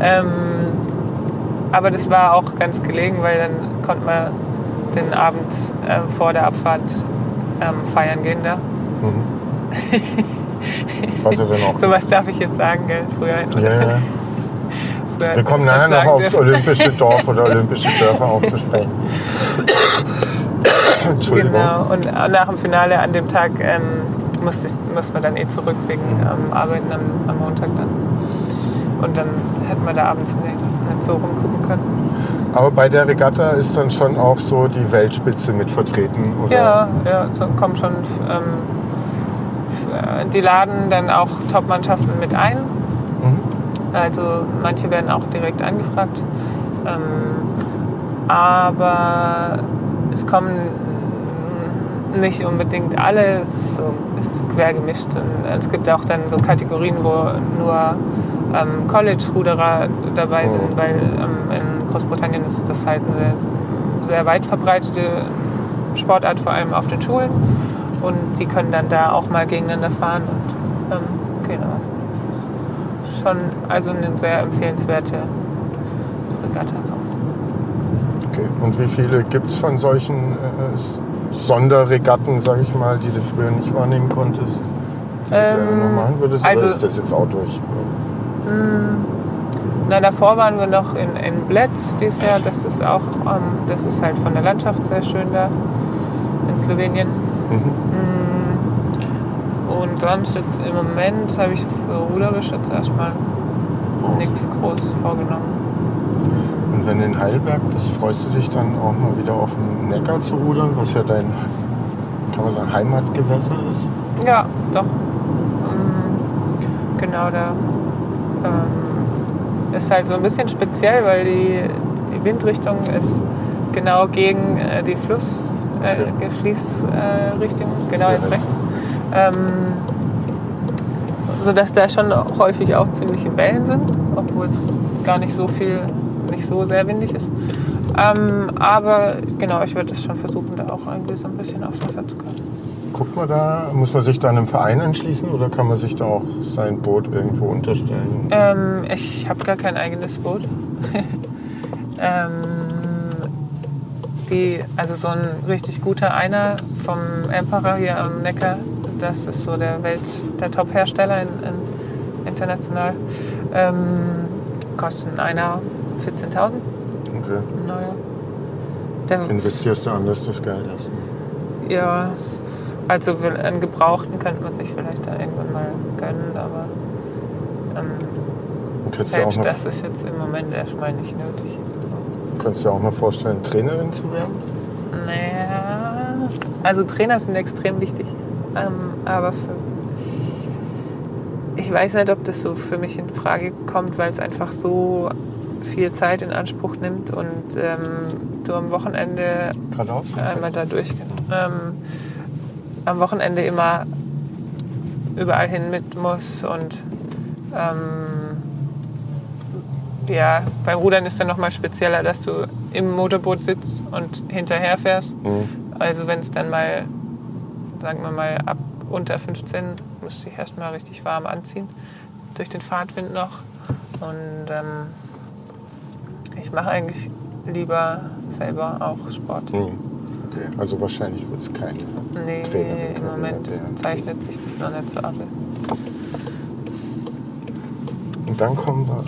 Ähm, aber das war auch ganz gelegen, weil dann konnte man den Abend äh, vor der Abfahrt ähm, feiern gehen da. Was er dann auch. Sowas darf ich jetzt sagen, gell? Früher, Ja, ja. Früher Wir kommen nachher noch aufs olympische Dorf oder olympische Dörfer auch zu sprechen. Entschuldigung. Genau, und nach dem Finale an dem Tag ähm, musste, ich, musste man dann eh zurück wegen ähm, Arbeiten am, am Montag dann. Und dann hätten wir da abends nicht, nicht so rumgucken können. Aber bei der Regatta ist dann schon auch so die Weltspitze mit vertreten, oder? Ja, ja, so kommen schon. Ähm, äh, die laden dann auch Top-Mannschaften mit ein. Also manche werden auch direkt angefragt. Ähm, aber es kommen nicht unbedingt alle, es ist, so, ist quer gemischt. Und es gibt auch dann so Kategorien, wo nur ähm, College-Ruderer dabei sind, Oh. weil ähm, in Großbritannien ist das halt eine sehr weit verbreitete Sportart, vor allem auf den Schulen. Und die können dann da auch mal gegeneinander fahren. Und ähm, schon also eine sehr empfehlenswerte Regatta. Okay. Und wie viele gibt es von solchen äh, Sonderregatten, sag ich mal, die du früher nicht wahrnehmen konntest? Die du gerne Ähm, noch machen würdest? also- oder ist das jetzt auch durch? Na, davor waren wir noch in, in Bled dieses Jahr. Das ist auch, ähm, das ist halt von der Landschaft sehr schön da in Slowenien. Und sonst jetzt im Moment habe ich für ruderisch jetzt erstmal nichts groß vorgenommen. Und wenn du in Heidelberg bist, freust du dich dann auch mal wieder auf den Neckar zu rudern, was ja dein, kann man sagen, Heimatgewässer ist? Ja, doch. Mm, Genau, da ähm, ist halt so ein bisschen speziell, weil die, die Windrichtung ist genau gegen äh, die Fluss, äh, Okay. Fließrichtung, äh, genau Ja, jetzt rechts. Ähm, sodass da schon häufig auch ziemliche Wellen sind, obwohl es gar nicht so viel, nicht so sehr windig ist. Ähm, aber genau, ich würde es schon versuchen, da auch irgendwie so ein bisschen aufs Wasser zu kommen. Guckt man da, muss man sich da einem Verein anschließen oder kann man sich da auch sein Boot irgendwo unterstellen? Ähm, ich habe gar kein eigenes Boot. ähm, die, also so ein richtig guter Einer vom Emperor hier am Neckar, das ist so der Welt, der Top-Hersteller in, in, international. Ähm, kostet ein einer 14.000 Okay. neuer. Der, Investierst du anders das Geld erst? ja, also einen gebrauchten könnte man sich vielleicht da irgendwann mal gönnen, aber ähm, Du selbst mal, das ist jetzt im Moment erstmal nicht nötig. könntest dir auch mal vorstellen, Trainerin zu werden? Naja, also Trainer sind extrem wichtig. Ähm, aber für, ich weiß nicht, ob das so für mich in Frage kommt, weil es einfach so viel Zeit in Anspruch nimmt und ähm, du am Wochenende Geradeaus? einmal da durch ähm, am Wochenende immer überall hin mit muss und ähm, ja, beim Rudern ist dann nochmal spezieller, dass du im Motorboot sitzt und hinterher fährst. Mhm. Also wenn es dann mal, sagen wir mal, ab unter 15 musst du dich erstmal richtig warm anziehen, durch den Fahrtwind noch. Und ähm, ich mache eigentlich lieber selber auch Sport. Hm. Okay. Also wahrscheinlich wird es kein. Nee, Trainerin, im Moment zeichnet sich das noch nicht so ab. Und dann kommen wir.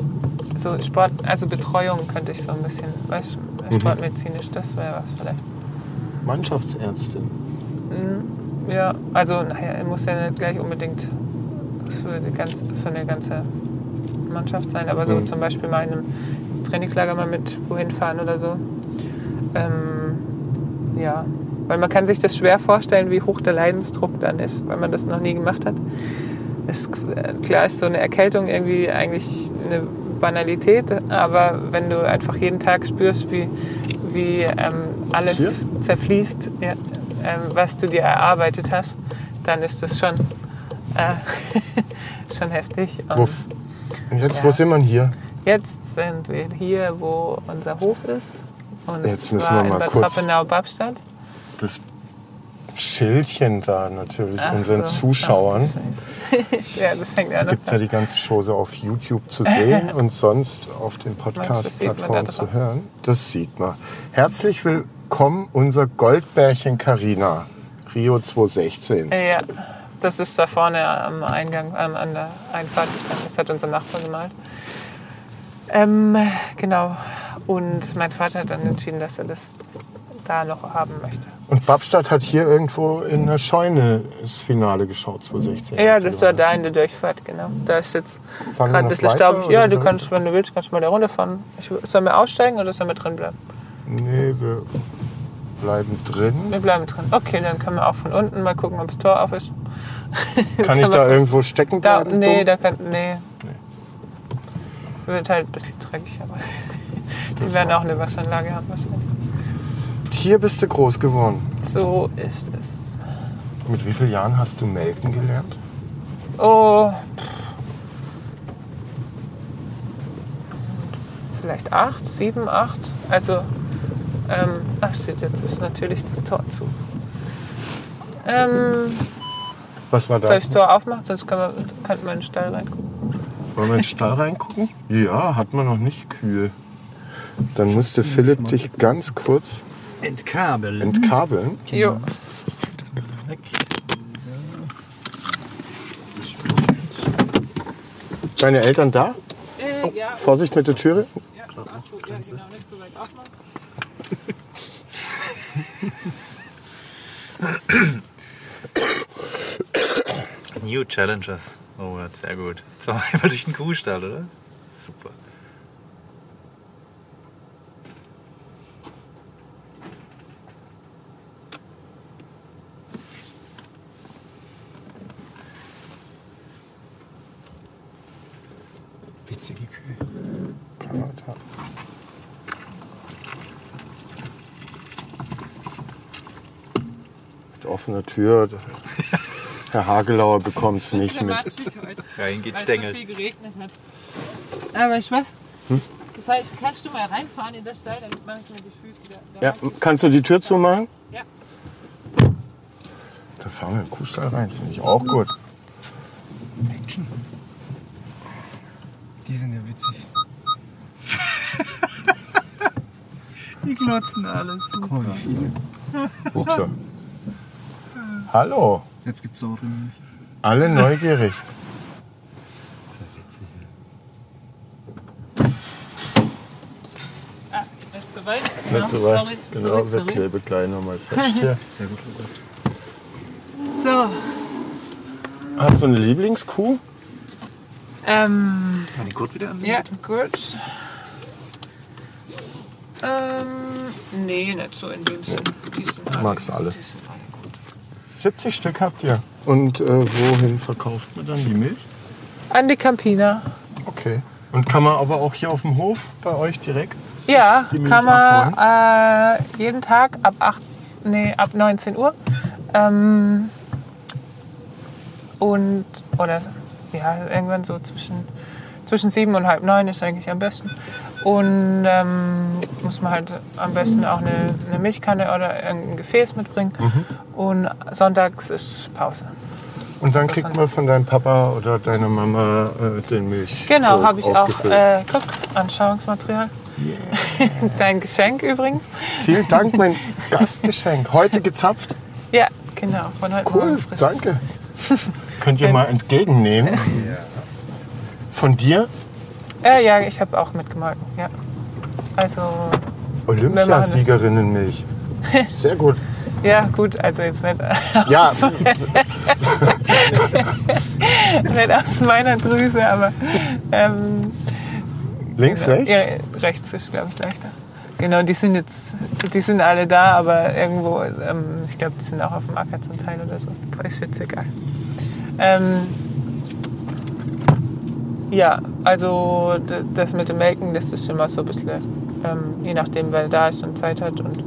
So Sport, also Betreuung könnte ich so ein bisschen, weißt du, sportmedizinisch, das wäre was vielleicht. Mannschaftsärztin. Ja, also naja, muss ja nicht gleich unbedingt für, die ganze, für eine ganze Mannschaft sein, aber so Mhm. zum Beispiel mal in einem ins Trainingslager mal mit wohin fahren oder so. Ähm, ja, weil man kann sich das schwer vorstellen, wie hoch der Leidensdruck dann ist, weil man das noch nie gemacht hat. Ist, äh, klar ist so eine Erkältung irgendwie eigentlich eine Banalität, aber wenn du einfach jeden Tag spürst, wie, wie ähm, alles zerfließt, ja, ähm, was du dir erarbeitet hast, dann ist das schon, äh, schon heftig. Und Wo, und jetzt, Ja. wo sind wir hier? Jetzt sind wir hier, wo unser Hof ist. Und Jetzt müssen wir mal in Bad kurz- Rappenau-Babstadt. Das Schildchen da natürlich Ach unseren so. Zuschauern. Ach, das- ja, das hängt noch gibt ja die ganze Chose auf YouTube zu sehen und sonst auf den Podcast-Plattformen zu hören. Das sieht man. Herzlich willkommen, unser Goldbärchen Carina, Rio 2016. Ja, das ist da vorne am Eingang, ähm, an der Einfahrt gestanden. Das hat unser Nachbar gemalt. Ähm, genau. Und mein Vater hat dann entschieden, dass er das da noch haben möchte. Und Babstadt hat hier irgendwo in der Scheune das Finale geschaut, 2016. Ja, das war da in der Durchfahrt, genau. Da ist jetzt gerade ein bisschen staubig. Ja, du kannst, wenn du willst, kannst du mal da runterfahren. Ich, sollen wir aussteigen oder sollen wir drin bleiben? Nee, wir bleiben drin. Wir bleiben drin. Okay, dann können wir auch von unten mal gucken, ob das Tor auf ist. Kann ich da irgendwo stecken Da, bleiben? nee, dumm? da kann. Nee. Wird halt ein bisschen dreckig, aber die werden auch eine Waschanlage haben wahrscheinlich. Hier bist du groß geworden. So ist es. Mit wie vielen Jahren hast du melken gelernt? Oh. Vielleicht acht, sieben, acht. Also, ähm, ach steht jetzt ist natürlich das Tor zu. Ähm, Was war da? soll ich das Tor aufmachen? Sonst können wir, könnten wir in den Stall reingucken. Wollen wir in den Stall reingucken? Ja, hat man noch nicht Kühe. Dann müsste Philipp dich ganz kurz Entkabeln. entkabeln. Jo. Das mal weg. Deine Eltern da? Äh, ja, Vorsicht mit der Türe. ja, ach so, ja, genau, nicht so weit aufmachen. New Challenges. Oh, ja, sehr gut. Zweimal durch den Kuhstall, oder? Super. Witzige Kühe. Kanada. Mit offener Tür. Herr Hagelauer bekommt es nicht mit. Rein Weil es so geregnet hat. Aber ich was? Vielleicht kannst du mal reinfahren in das Stall, dann mache ich mir die Füße da. Ja, kannst du die Tür zumachen? Ja. Da fahren wir in den Kuhstall rein, finde ich auch gut. Action. Die sind ja witzig. Die glotzen alles. Guck mal, wie viele. Upsa. Hallo, Jetzt gibt's auch drin. alle neugierig. Das ist ja witzig. Ah, nicht so weit. Nicht Genau. so weit. Sorry, Genau, sorry, wir sorry. kleben gleich nochmal fest hier. Sehr gut, Robert. So. Hast du eine Lieblingskuh? Ähm, Kann ich gut wieder an? ja, gut. Ähm, Nee, nicht so in dem Sinn. Die sind alle, Magst du alle? Die sind alle gut. 70 Stück habt ihr. Und äh, wohin verkauft man dann die Milch? An die Campina. Okay. Und kann man aber auch hier auf dem Hof bei euch direkt? Ja, die Milch kann man äh, jeden Tag ab, 8, nee, ab 19 Uhr. Ähm, und, oder ja, irgendwann so zwischen, zwischen sieben und halb neun ist eigentlich am besten. Und ähm, muss man halt am besten auch eine, eine Milchkanne oder irgendein Gefäß mitbringen. Mhm. Und sonntags ist Pause. Und dann kriegt man von deinem Papa oder deiner Mama äh, den Milch. Genau, habe ich auch. aufgefüllt. Äh, guck, Anschauungsmaterial. Dein Geschenk übrigens. Vielen Dank, mein Gastgeschenk. Heute gezapft. Ja, genau. Von heute Cool, Morgen frisch. danke. Könnt ihr mal entgegennehmen. Von dir Äh, ja, ich habe auch mitgemolken. Ja. Also, Olympiasiegerinnenmilch. Sehr gut. ja, gut, also jetzt nicht, Ja, nicht aus meiner Drüse, aber ähm, links, rechts. Ja, rechts ist, glaube ich, leichter. Genau, die sind jetzt, die sind alle da, aber irgendwo, ähm, ich glaube, die sind auch auf dem Acker zum Teil oder so. Ist jetzt egal. Ähm, ja, also das mit dem Melken, das ist immer so ein bisschen, ähm, je nachdem, wer da ist und Zeit hat. Und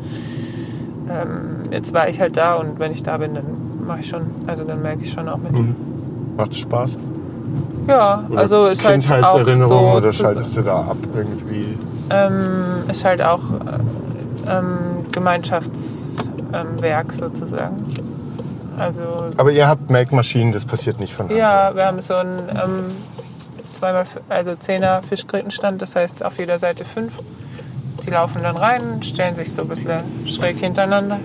ähm, jetzt war ich halt da und wenn ich da bin, dann mache ich schon, also dann melke ich schon auch mit. Macht Spaß? Ja, Oder also ist halt auch so oder schaltest du da ab irgendwie? ähm, ist halt auch äh, ähm, Gemeinschaftswerk sozusagen. Also Aber ihr habt Melkmaschinen, das passiert nicht von Hand. ja, wir haben so einen ähm, zweimal, also Zehner Fischgrätenstand, das heißt auf jeder Seite fünf. Die laufen dann rein, stellen sich so ein bisschen schräg hintereinander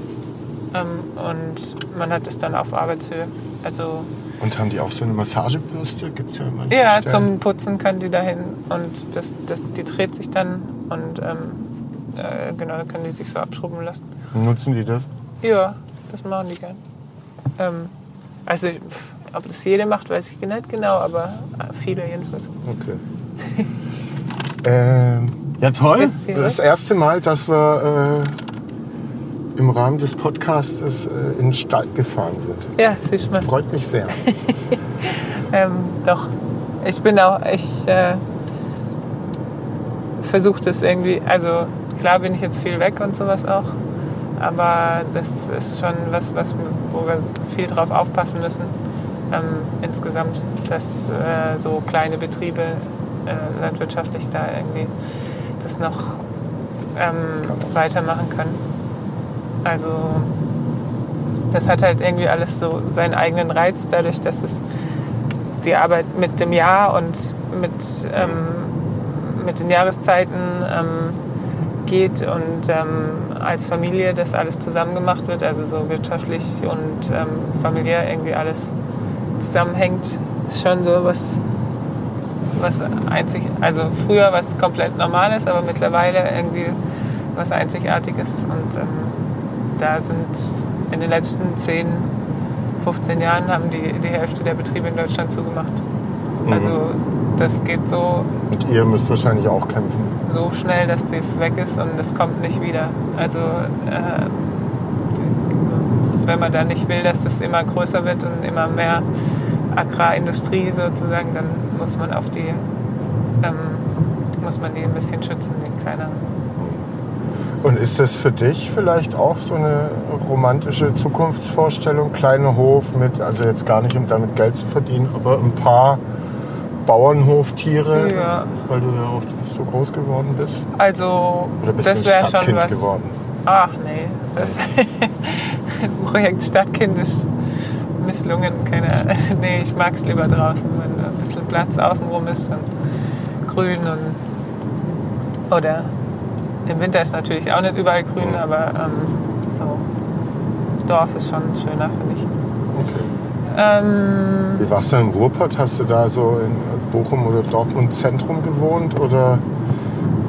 ähm, und man hat es dann auf Arbeitshöhe. Also Und haben die auch so eine Massagebürste? Gibt's ja manche ja, Stellen. zum Putzen kann die dahin und das, das, die dreht sich dann und ähm, äh, genau, dann können die sich so abschrubben lassen. Nutzen die das? Ja, das machen die gern. Ähm, also, ob das jede macht, weiß ich nicht genau, aber viele jedenfalls. Okay. ähm, ja, toll. Das erste Mal, dass wir äh, im Rahmen des Podcasts äh, in den Stall gefahren sind. Ja, siehst du mal. Freut mich sehr. Ähm, doch, ich bin auch, ich äh, versuche das irgendwie, also klar bin ich jetzt viel weg und sowas auch, aber das ist schon was, was wo wir viel drauf aufpassen müssen ähm, insgesamt, dass äh, so kleine Betriebe äh, landwirtschaftlich da irgendwie das noch ähm, weitermachen können. Also das hat halt irgendwie alles so seinen eigenen Reiz, dadurch, dass es die Arbeit mit dem Jahr und mit, ähm, mit den Jahreszeiten ähm, geht und ähm, als Familie das alles zusammen gemacht wird, also so wirtschaftlich und ähm, familiär irgendwie alles zusammenhängt, ist schon so was, was einzig, also früher was komplett Normales, aber mittlerweile irgendwie was Einzigartiges und ähm, da sind in den letzten 10, 15 Jahren haben die, die Hälfte der Betriebe in Deutschland zugemacht. Also das geht so, Und ihr müsst wahrscheinlich auch kämpfen. so schnell, dass das weg ist und es kommt nicht wieder. Also äh, wenn man da nicht will, dass das immer größer wird und immer mehr Agrarindustrie sozusagen, dann muss man auf die ähm, muss man die ein bisschen schützen, den kleineren. Und ist das für dich vielleicht auch so eine romantische Zukunftsvorstellung? Kleiner Hof mit, also jetzt gar nicht, um damit Geld zu verdienen, aber ein paar Bauernhoftiere, Ja. weil du ja auch so groß geworden bist? Also Oder bist das wäre schon was. geworden? Ach nee, das Projekt Stadtkind ist misslungen. Keine, nee, ich mag es lieber draußen, wenn ein bisschen Platz außenrum ist und grün und oder im Winter ist natürlich auch nicht überall grün, aber ähm, so Dorf ist schon schöner, finde ich. Okay. Ähm, Wie warst du denn im Ruhrpott? Hast du da so in Bochum oder Dortmund Zentrum gewohnt oder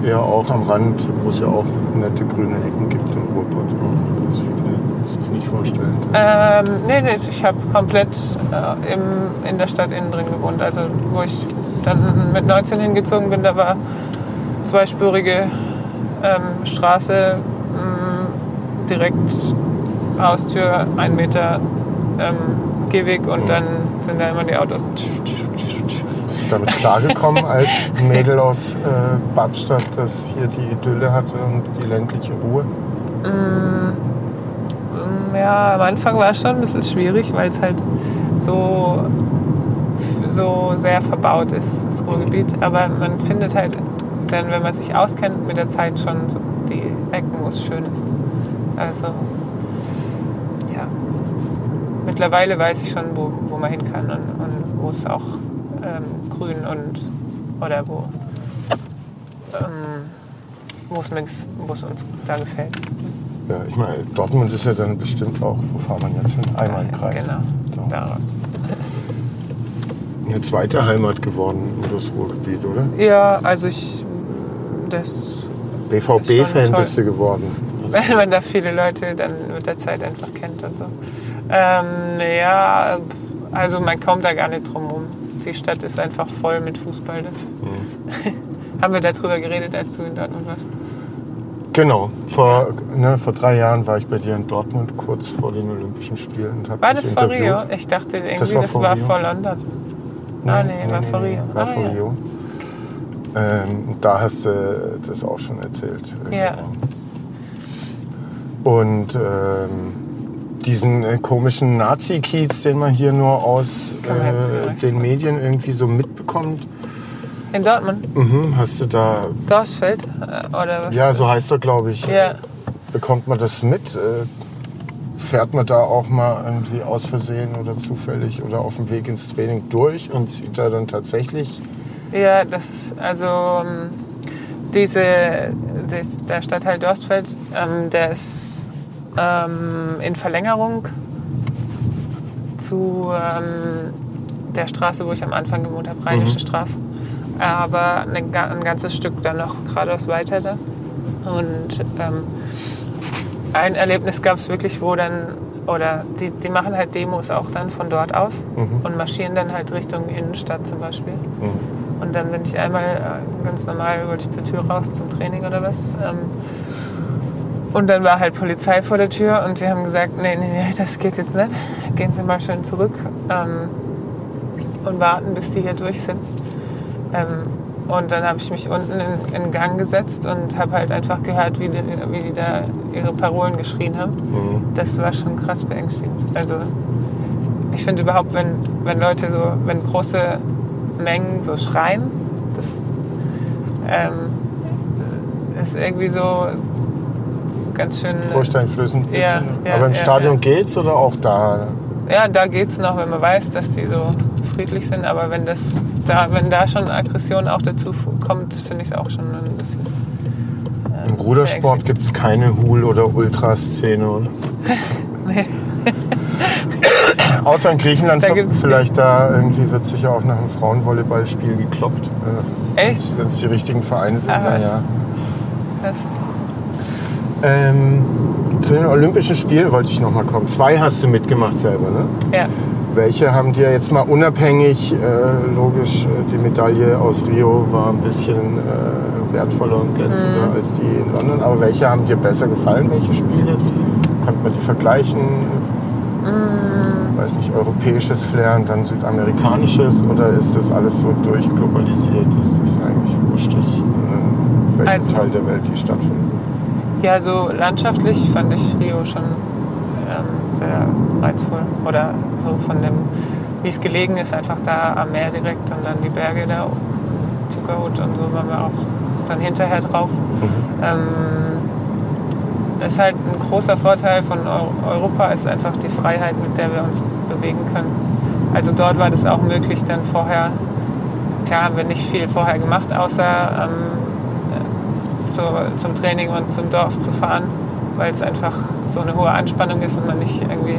eher auch am Rand, wo es ja auch nette grüne Ecken gibt im Ruhrpott? Auch, das viele sich nicht vorstellen können. Ähm, nee, nee, ich habe komplett äh, im, in der Stadt innen drin gewohnt. Also wo ich dann mit 19 hingezogen bin, da war zweispurige ähm, Straße mh, direkt Haustür, ein Meter ähm, Gehweg und dann sind da immer die Autos. Bist du damit klargekommen als Mädel aus äh, Babstadt, das hier die Idylle hatte und die ländliche Ruhe? Ja, am Anfang war es schon ein bisschen schwierig, weil es halt so, so sehr verbaut ist, das Ruhrgebiet. Aber man findet halt dann, wenn man sich auskennt, mit der Zeit schon so die Ecken, wo es schön ist. Also, ja. Mittlerweile weiß ich schon, wo, wo man hin kann und, und wo es auch ähm, grün und oder wo ähm, wo es uns da gefällt. Ja, ich meine, Dortmund ist ja dann bestimmt auch, wo fahren wir jetzt hin? Einmal im Kreis. Genau, Ja. daraus. Eine zweite Heimat geworden, das Ruhrgebiet, oder? Ja, also ich das BVB-Fan bist du geworden. wenn man da viele Leute dann mit der Zeit einfach kennt und so. Ähm, ja, also man kommt da gar nicht drum rum. Die Stadt ist einfach voll mit Fußball. Das Mhm. Haben wir darüber geredet, als du in Dortmund warst? Genau. Vor, ne, vor drei Jahren war ich bei dir in Dortmund, kurz vor den Olympischen Spielen. Und hab War das vor. Rio? Ich dachte irgendwie, Das das war war, vor Rio. vor London. ah, nee, war vor Rio. War ah, vor ja. Rio. Ähm, da hast du das auch schon erzählt. Ja. Und ähm, diesen äh, komischen Nazi-Kiez, den man hier nur aus jetzt äh, den. Medien irgendwie so mitbekommt, In Dortmund? mhm, hast du da, Dorsfeld? äh, Oder was? ja, so heißt er, glaube ich, Ja. bekommt man das mit? Äh, fährt man da auch mal irgendwie aus Versehen oder zufällig oder auf dem Weg ins Training durch und sieht da dann tatsächlich Ja, das ist also ähm, diese, der Stadtteil Dorstfeld, ähm, der ist ähm, in Verlängerung zu der Straße, wo ich am Anfang gewohnt habe, Rheinische Straße. Aber ein ganzes Stück dann noch geradeaus weiter da. Und ähm, ein Erlebnis gab es wirklich, wo dann, oder die, die machen halt Demos auch dann von dort aus und marschieren dann halt Richtung Innenstadt zum Beispiel. Und dann bin ich einmal äh, ganz normal, wollte ich zur Tür raus zum Training oder was. Ähm, und dann war halt Polizei vor der Tür und sie haben gesagt, nee, nee, nee, das geht jetzt nicht. Gehen Sie mal schön zurück ähm, und warten, bis die hier durch sind. Ähm, und dann habe ich mich unten in, in Gang gesetzt und habe halt einfach gehört, wie die, wie die da ihre Parolen geschrien haben. Das war schon krass beängstigend. Also ich finde überhaupt, wenn, wenn Leute so, wenn große Mengen so schreien, das ähm, ist irgendwie so ganz schön. furchteinflößend ein Ja, bisschen. ja, Aber im ja, Stadion ja. geht's oder auch da? Ja, da geht's noch, wenn man weiß, dass die so friedlich sind. Aber wenn das da, wenn da schon Aggression auch dazu kommt, finde ich es auch schon ein bisschen. Im Rudersport gibt es keine Hool- oder Ultraszene, oder? Nee. Außer in Griechenland, Da vielleicht da irgendwie wird sich ja auch nach einem Frauenvolleyballspiel gekloppt. äh, Echt? Wenn es die richtigen Vereine sind. Ah, ja, was? ja. Das, Ähm, zu den Olympischen Spielen wollte ich noch mal kommen. Zwei hast du mitgemacht selber, ne? ja. Welche haben dir jetzt mal unabhängig, äh, logisch, äh, die Medaille aus Rio war ein bisschen äh, wertvoller und glänzender Mhm. als die in London, aber welche haben dir besser gefallen, welche Spiele? Konnte man die vergleichen? Mhm. Weiß nicht, europäisches Flair und dann südamerikanisches oder ist das alles so durchglobalisiert, dass das eigentlich wurscht ist, äh, auf welchem Also- Teil der Welt die stattfinden? Ja, so landschaftlich fand ich Rio schon ähm, sehr reizvoll. Oder so von dem, wie es gelegen ist, einfach da am Meer direkt und dann die Berge da, Zuckerhut und so waren wir auch dann hinterher drauf. Ähm, ist halt ein großer Vorteil von Eu- Europa, ist einfach die Freiheit, mit der wir uns bewegen können. Also dort war das auch möglich, dann vorher, klar haben wir nicht viel vorher gemacht, außer ähm, zu, zum Training und zum Dorf zu fahren, weil es einfach so eine hohe Anspannung ist und man nicht irgendwie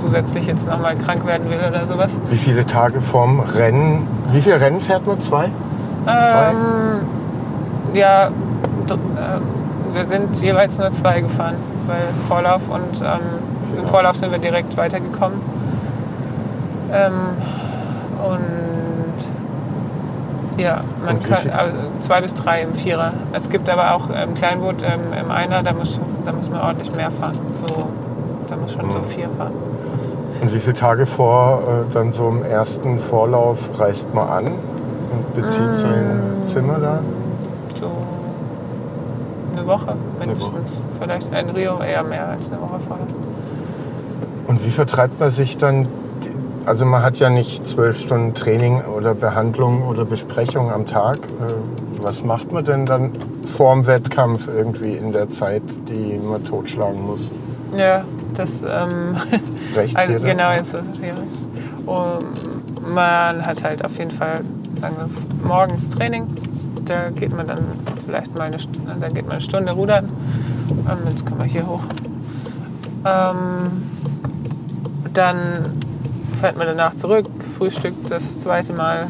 zusätzlich jetzt nochmal krank werden will oder sowas. Wie viele Tage vorm Rennen? Wie viele Rennen fährt man? Zwei? Ähm, ja, ähm, wir sind jeweils nur zwei gefahren, weil Vorlauf und ähm, im Genau. Vorlauf sind wir direkt weitergekommen. Ähm, Ja, man Und kann also zwei bis drei im Vierer. Es gibt aber auch im Kleinboot ähm, im Einer, da muss, da muss man ordentlich mehr fahren. So, da muss schon so vier fahren. Und wie viele Tage vor äh, dann so im ersten Vorlauf reist man an und bezieht sein Zimmer da? So eine Woche mindestens. Vielleicht in Rio eher mehr als eine Woche vorher. Und wie vertreibt man sich dann? Also man hat ja nicht zwölf Stunden Training oder Behandlung oder Besprechung am Tag. Äh, Was macht man denn dann vorm Wettkampf irgendwie in der Zeit, die man totschlagen muss? Ja, das ähm, Rechts also dann? genau jetzt so schwierig. Und man hat halt auf jeden Fall sagen wir, morgens Training. Da geht man dann vielleicht mal eine, St- dann geht man eine Stunde rudern. Ähm, jetzt kommen wir hier hoch. Ähm, dann fährt man danach zurück, frühstückt das zweite Mal.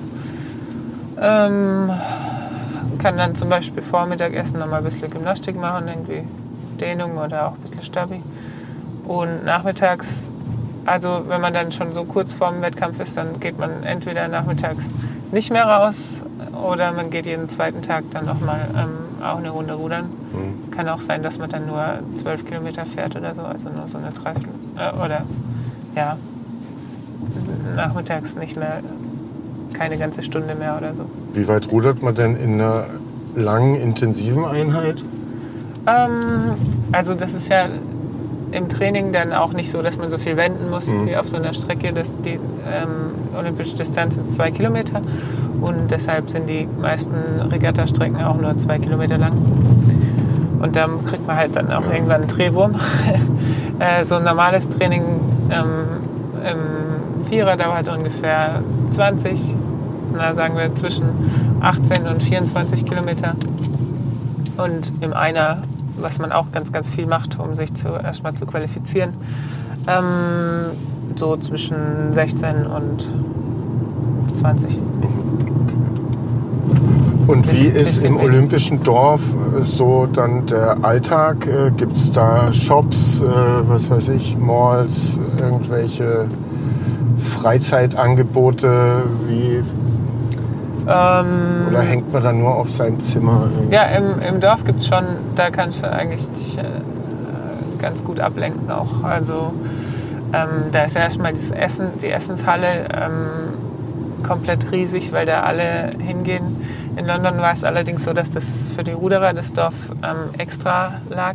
Ähm, kann dann zum Beispiel vor Mittagessen noch mal ein bisschen Gymnastik machen, irgendwie Dehnung oder auch ein bisschen Stabi. Und nachmittags, also wenn man dann schon so kurz vorm Wettkampf ist, dann geht man entweder nachmittags nicht mehr raus oder man geht jeden zweiten Tag dann nochmal ähm, auch eine Runde rudern. Kann auch sein, dass man dann nur zwölf Kilometer fährt oder so, also nur so eine Dreiviertel. Äh, oder ja, nachmittags nicht mehr, keine ganze Stunde mehr oder so. Wie weit rudert man denn in einer langen, intensiven Einheit? Ähm, also das ist ja im Training dann auch nicht so, dass man so viel wenden muss wie auf so einer Strecke. Das, die ähm, olympische Distanz sind zwei Kilometer und deshalb sind die meisten Regattastrecken auch nur zwei Kilometer lang. Und dann kriegt man halt dann auch irgendwann einen Drehwurm. äh, so ein normales Training ähm, im Vierer dauert ungefähr 20, na, sagen wir zwischen 18 und 24 Kilometer. Und im Einer, was man auch ganz, ganz viel macht, um sich zu, erstmal zu qualifizieren, ähm, so zwischen 16 und 20. Und wie ist im olympischen Dorf äh, so dann der Alltag? Gibt es da Shops, äh, was weiß ich, Malls, irgendwelche Freizeitangebote? Wie, Ähm, oder hängt man da nur auf sein Zimmer? Ja, im, im Dorf gibt es schon, da kannst du eigentlich dich äh, ganz gut ablenken auch. Also ähm, da ist ja erstmal das Essen, die Essenshalle ähm, komplett riesig, weil da alle hingehen. In London war es allerdings so, dass das für die Ruderer das Dorf ähm, extra lag.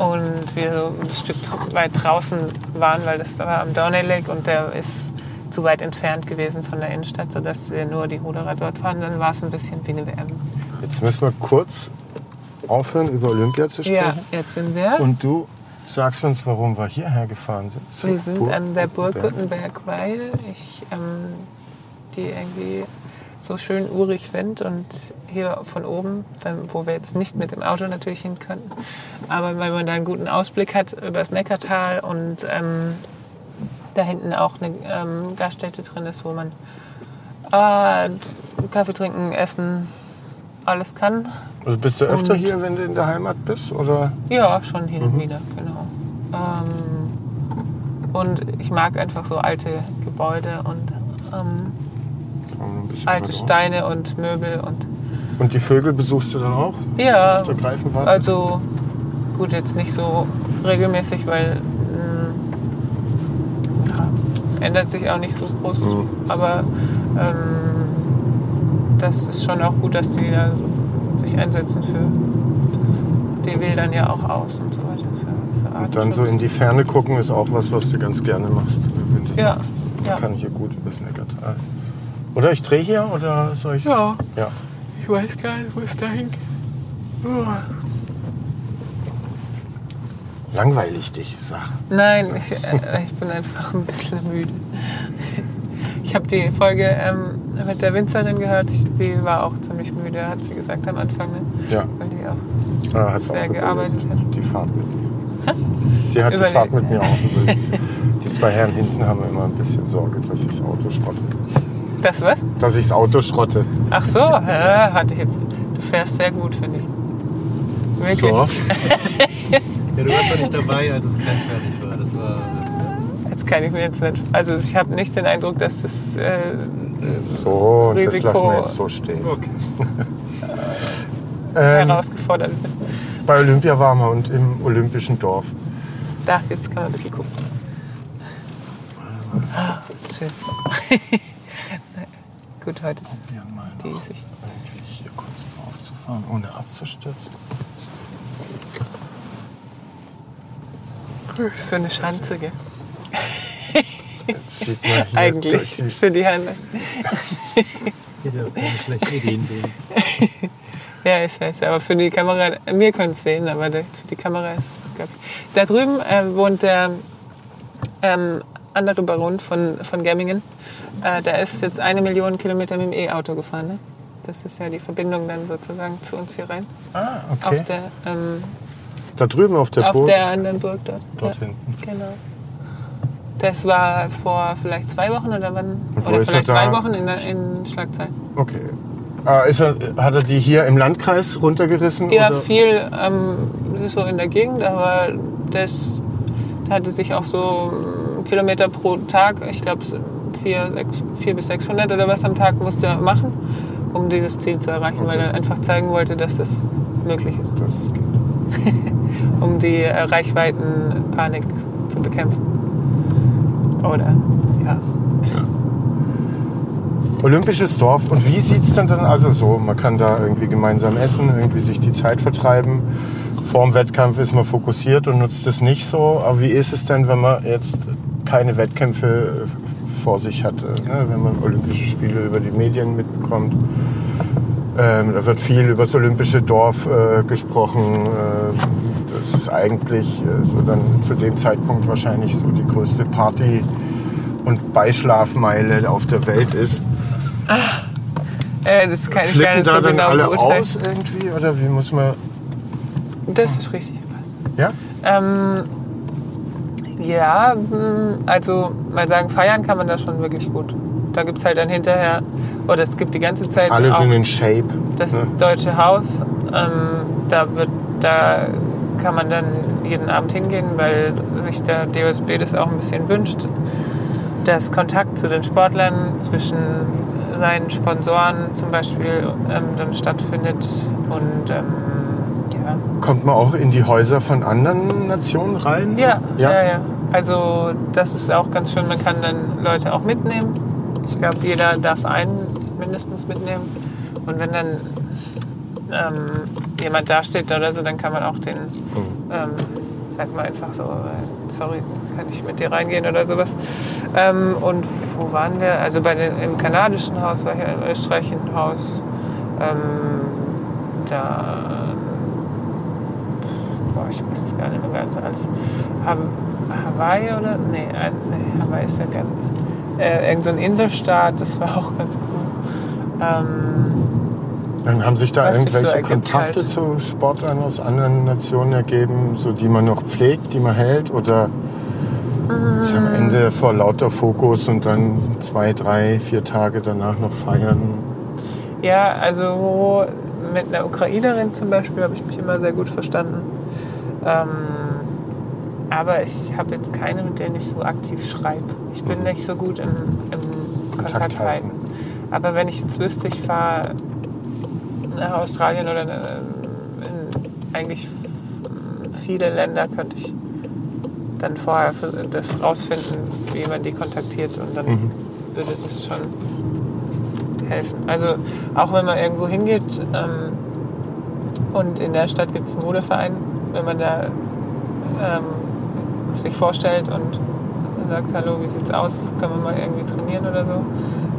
Und wir so ein Stück weit draußen waren, weil das war am Downey Lake und der ist zu weit entfernt gewesen von der Innenstadt, sodass wir nur die Ruderer dort waren. Dann war es ein bisschen wie eine WM. Jetzt müssen wir kurz aufhören, über Olympia zu sprechen. Ja, jetzt sind wir. Und du sagst uns, warum wir hierher gefahren sind. Wir sind Burg an der Burg Gutenberg. Gutenberg, weil ich ähm, die irgendwie so schön urig finde und hier von oben, wo wir jetzt nicht mit dem Auto natürlich hin könnten, aber weil man da einen guten Ausblick hat über das Neckartal und ähm, da hinten auch eine ähm, Gaststätte drin ist, wo man äh, Kaffee trinken, essen, alles kann. Also bist du öfter Und- hier, wenn du in der Heimat bist? Oder? Ja, schon hin und wieder, genau. Ähm, und ich mag einfach so alte Gebäude und ähm, Wir ein bisschen alte. Steine und Möbel und Und die Vögel besuchst du dann auch? ja, Auf der Greifenwarte? also gut, jetzt nicht so regelmäßig, weil mh, ja, es ändert sich auch nicht so groß, Mhm. aber ähm, das ist schon auch gut, dass die da sich einsetzen für die wählen ja auch aus und so weiter. Für, für Und dann so in die Ferne gucken ist auch was, was du ganz gerne machst, wenn du Ja, sagst. ja. Kann ich hier gut übers Neckartal. Oder ich drehe hier oder soll ich? Ja, Ja. ich weiß gar nicht, wo es dahin geht. Langweilig dich, sag. Nein, ich, äh, ich bin einfach ein bisschen müde. Ich habe die Folge ähm, mit der Winzerin gehört. Ich, die war auch ziemlich müde, hat sie gesagt am Anfang. Ne? Ja. Weil die auch Ah, hat's Sehr auch gearbeitet hat. Die Fahrt mit mir. Sie hat die Überlegt. Fahrt mit mir auch überlegt. Die zwei Herren hinten haben immer ein bisschen Sorge, dass ich das Auto schrotte. Das was? Dass ich das Auto schrotte. Ach so, ja, hatte ich jetzt. Du fährst sehr gut, finde ich. Wirklich. So. Ja, du warst doch nicht dabei, als es grenzwertig war. Das war. Jetzt kann ich mir jetzt nicht. Also ich habe nicht den Eindruck, dass das äh, So, und das Risiko- lassen wir jetzt so stehen. Okay. Ähm, herausgefordert bin. bei Olympia waren wir und im Olympischen Dorf. Da, jetzt kann man ein bisschen gucken. Ah, Schön. Gut, heute ist Probieren mal die noch sich. irgendwie hier kurz drauf zu fahren, ohne abzustürzen. So eine Schanze, gell? Jetzt sieht man hier durch Eigentlich die für die Hände. Jeder hat Ideen. Ja, ich weiß, aber für die Kamera, wir können es sehen, aber für die Kamera ist es, glaube ich. Da drüben äh, wohnt der ähm, andere Baron von, von Gemmingen. Äh, der ist jetzt eine Million Kilometer mit dem E-Auto gefahren. Ne? Das ist ja die Verbindung dann sozusagen zu uns hier rein. Ah, okay. Auf, der, ähm, da drüben auf der auf Burg. der anderen Burg dort. Dort ja, hinten. Genau. Das war vor vielleicht zwei Wochen oder wann? Oder er vielleicht da? drei Wochen in, der- in Schlagzeilen. Okay. Ah, ist er, hat er die hier im Landkreis runtergerissen? Ja, oder? viel ähm, so in der Gegend, aber das hatte sich auch so Kilometer pro Tag, ich glaube vier, sechs- vier bis 600 oder was am Tag musste er machen, um dieses Ziel zu erreichen, weil er einfach zeigen wollte, dass das möglich ist, Das ist geht. um die äh, Reichweitenpanik zu bekämpfen. Oder, ja. Olympisches Dorf. Und wie sieht es denn dann also so? Man kann da irgendwie gemeinsam essen, irgendwie sich die Zeit vertreiben. Vor dem Wettkampf ist man fokussiert und nutzt es nicht so. Aber wie ist es denn, wenn man jetzt keine Wettkämpfe vor sich hatte? Ne? Wenn man Olympische Spiele über die Medien mitbekommt. Ähm, da wird viel über das Olympische Dorf äh, gesprochen. Äh, das ist eigentlich äh, so dann zu dem Zeitpunkt wahrscheinlich so die größte Party und Beischlafmeile auf der Welt ist. Äh, das kann ich gar nicht da so dann genau alle beurteilen. aus irgendwie? Oder wie muss man. Das ist richtig. Ja? Ähm, ja, mh, also mal sagen, feiern kann man da schon wirklich gut. Da gibt es halt dann hinterher, oder es gibt die ganze Zeit Alle sind in Shape. das ne? Deutsche Haus. Ähm, da, wird, da kann man dann jeden Abend hingehen, weil sich der DOSB das auch ein bisschen wünscht, dass Kontakt zu den Sportlern zwischen seinen Sponsoren zum Beispiel ähm, dann stattfindet und ähm, Kommt man auch in die Häuser von anderen Nationen rein? Ja, Ja? ja, ja. Also das ist auch ganz schön. Man kann dann Leute auch mitnehmen. Ich glaube, jeder darf einen mindestens mitnehmen. Und wenn dann ähm, jemand dasteht oder so, dann kann man auch den, ähm, sagt man einfach so, äh, sorry, kann ich mit dir reingehen oder sowas. Ähm, und wo waren wir? Also bei den, im kanadischen Haus war ich, im österreichischen Haus. Ähm, da ich weiß es gar nicht mehr ganz alles. Ha Hawaii oder? Nee, ein, nee, Hawaii ist ja ganz. Äh, irgend so ein Inselstaat, das war auch ganz cool. Ähm, Dann haben sich da so irgendwelche ergibt Kontakte halt. zu Sportlern aus anderen Nationen ergeben, so die man noch pflegt, die man hält? Oder ist am Ende vor lauter Fokus und dann zwei, drei, vier Tage danach noch feiern? ja, also mit einer Ukrainerin zum Beispiel habe ich mich immer sehr gut verstanden. Ähm, aber ich habe jetzt keine, mit denen ich so aktiv schreibe. Ich bin nicht so gut im, im Kontakt, halten. halten. Aber wenn ich jetzt wüsste, ich fahre nach Australien oder äh, in eigentlich viele Länder, könnte ich dann vorher das rausfinden, wie man die kontaktiert und dann Mhm. würde das schon helfen. Also auch wenn man irgendwo hingeht ähm, und in der Stadt gibt es einen Modeverein, wenn man da ähm, sich vorstellt und sagt, hallo, wie sieht's aus, können wir mal irgendwie trainieren oder so,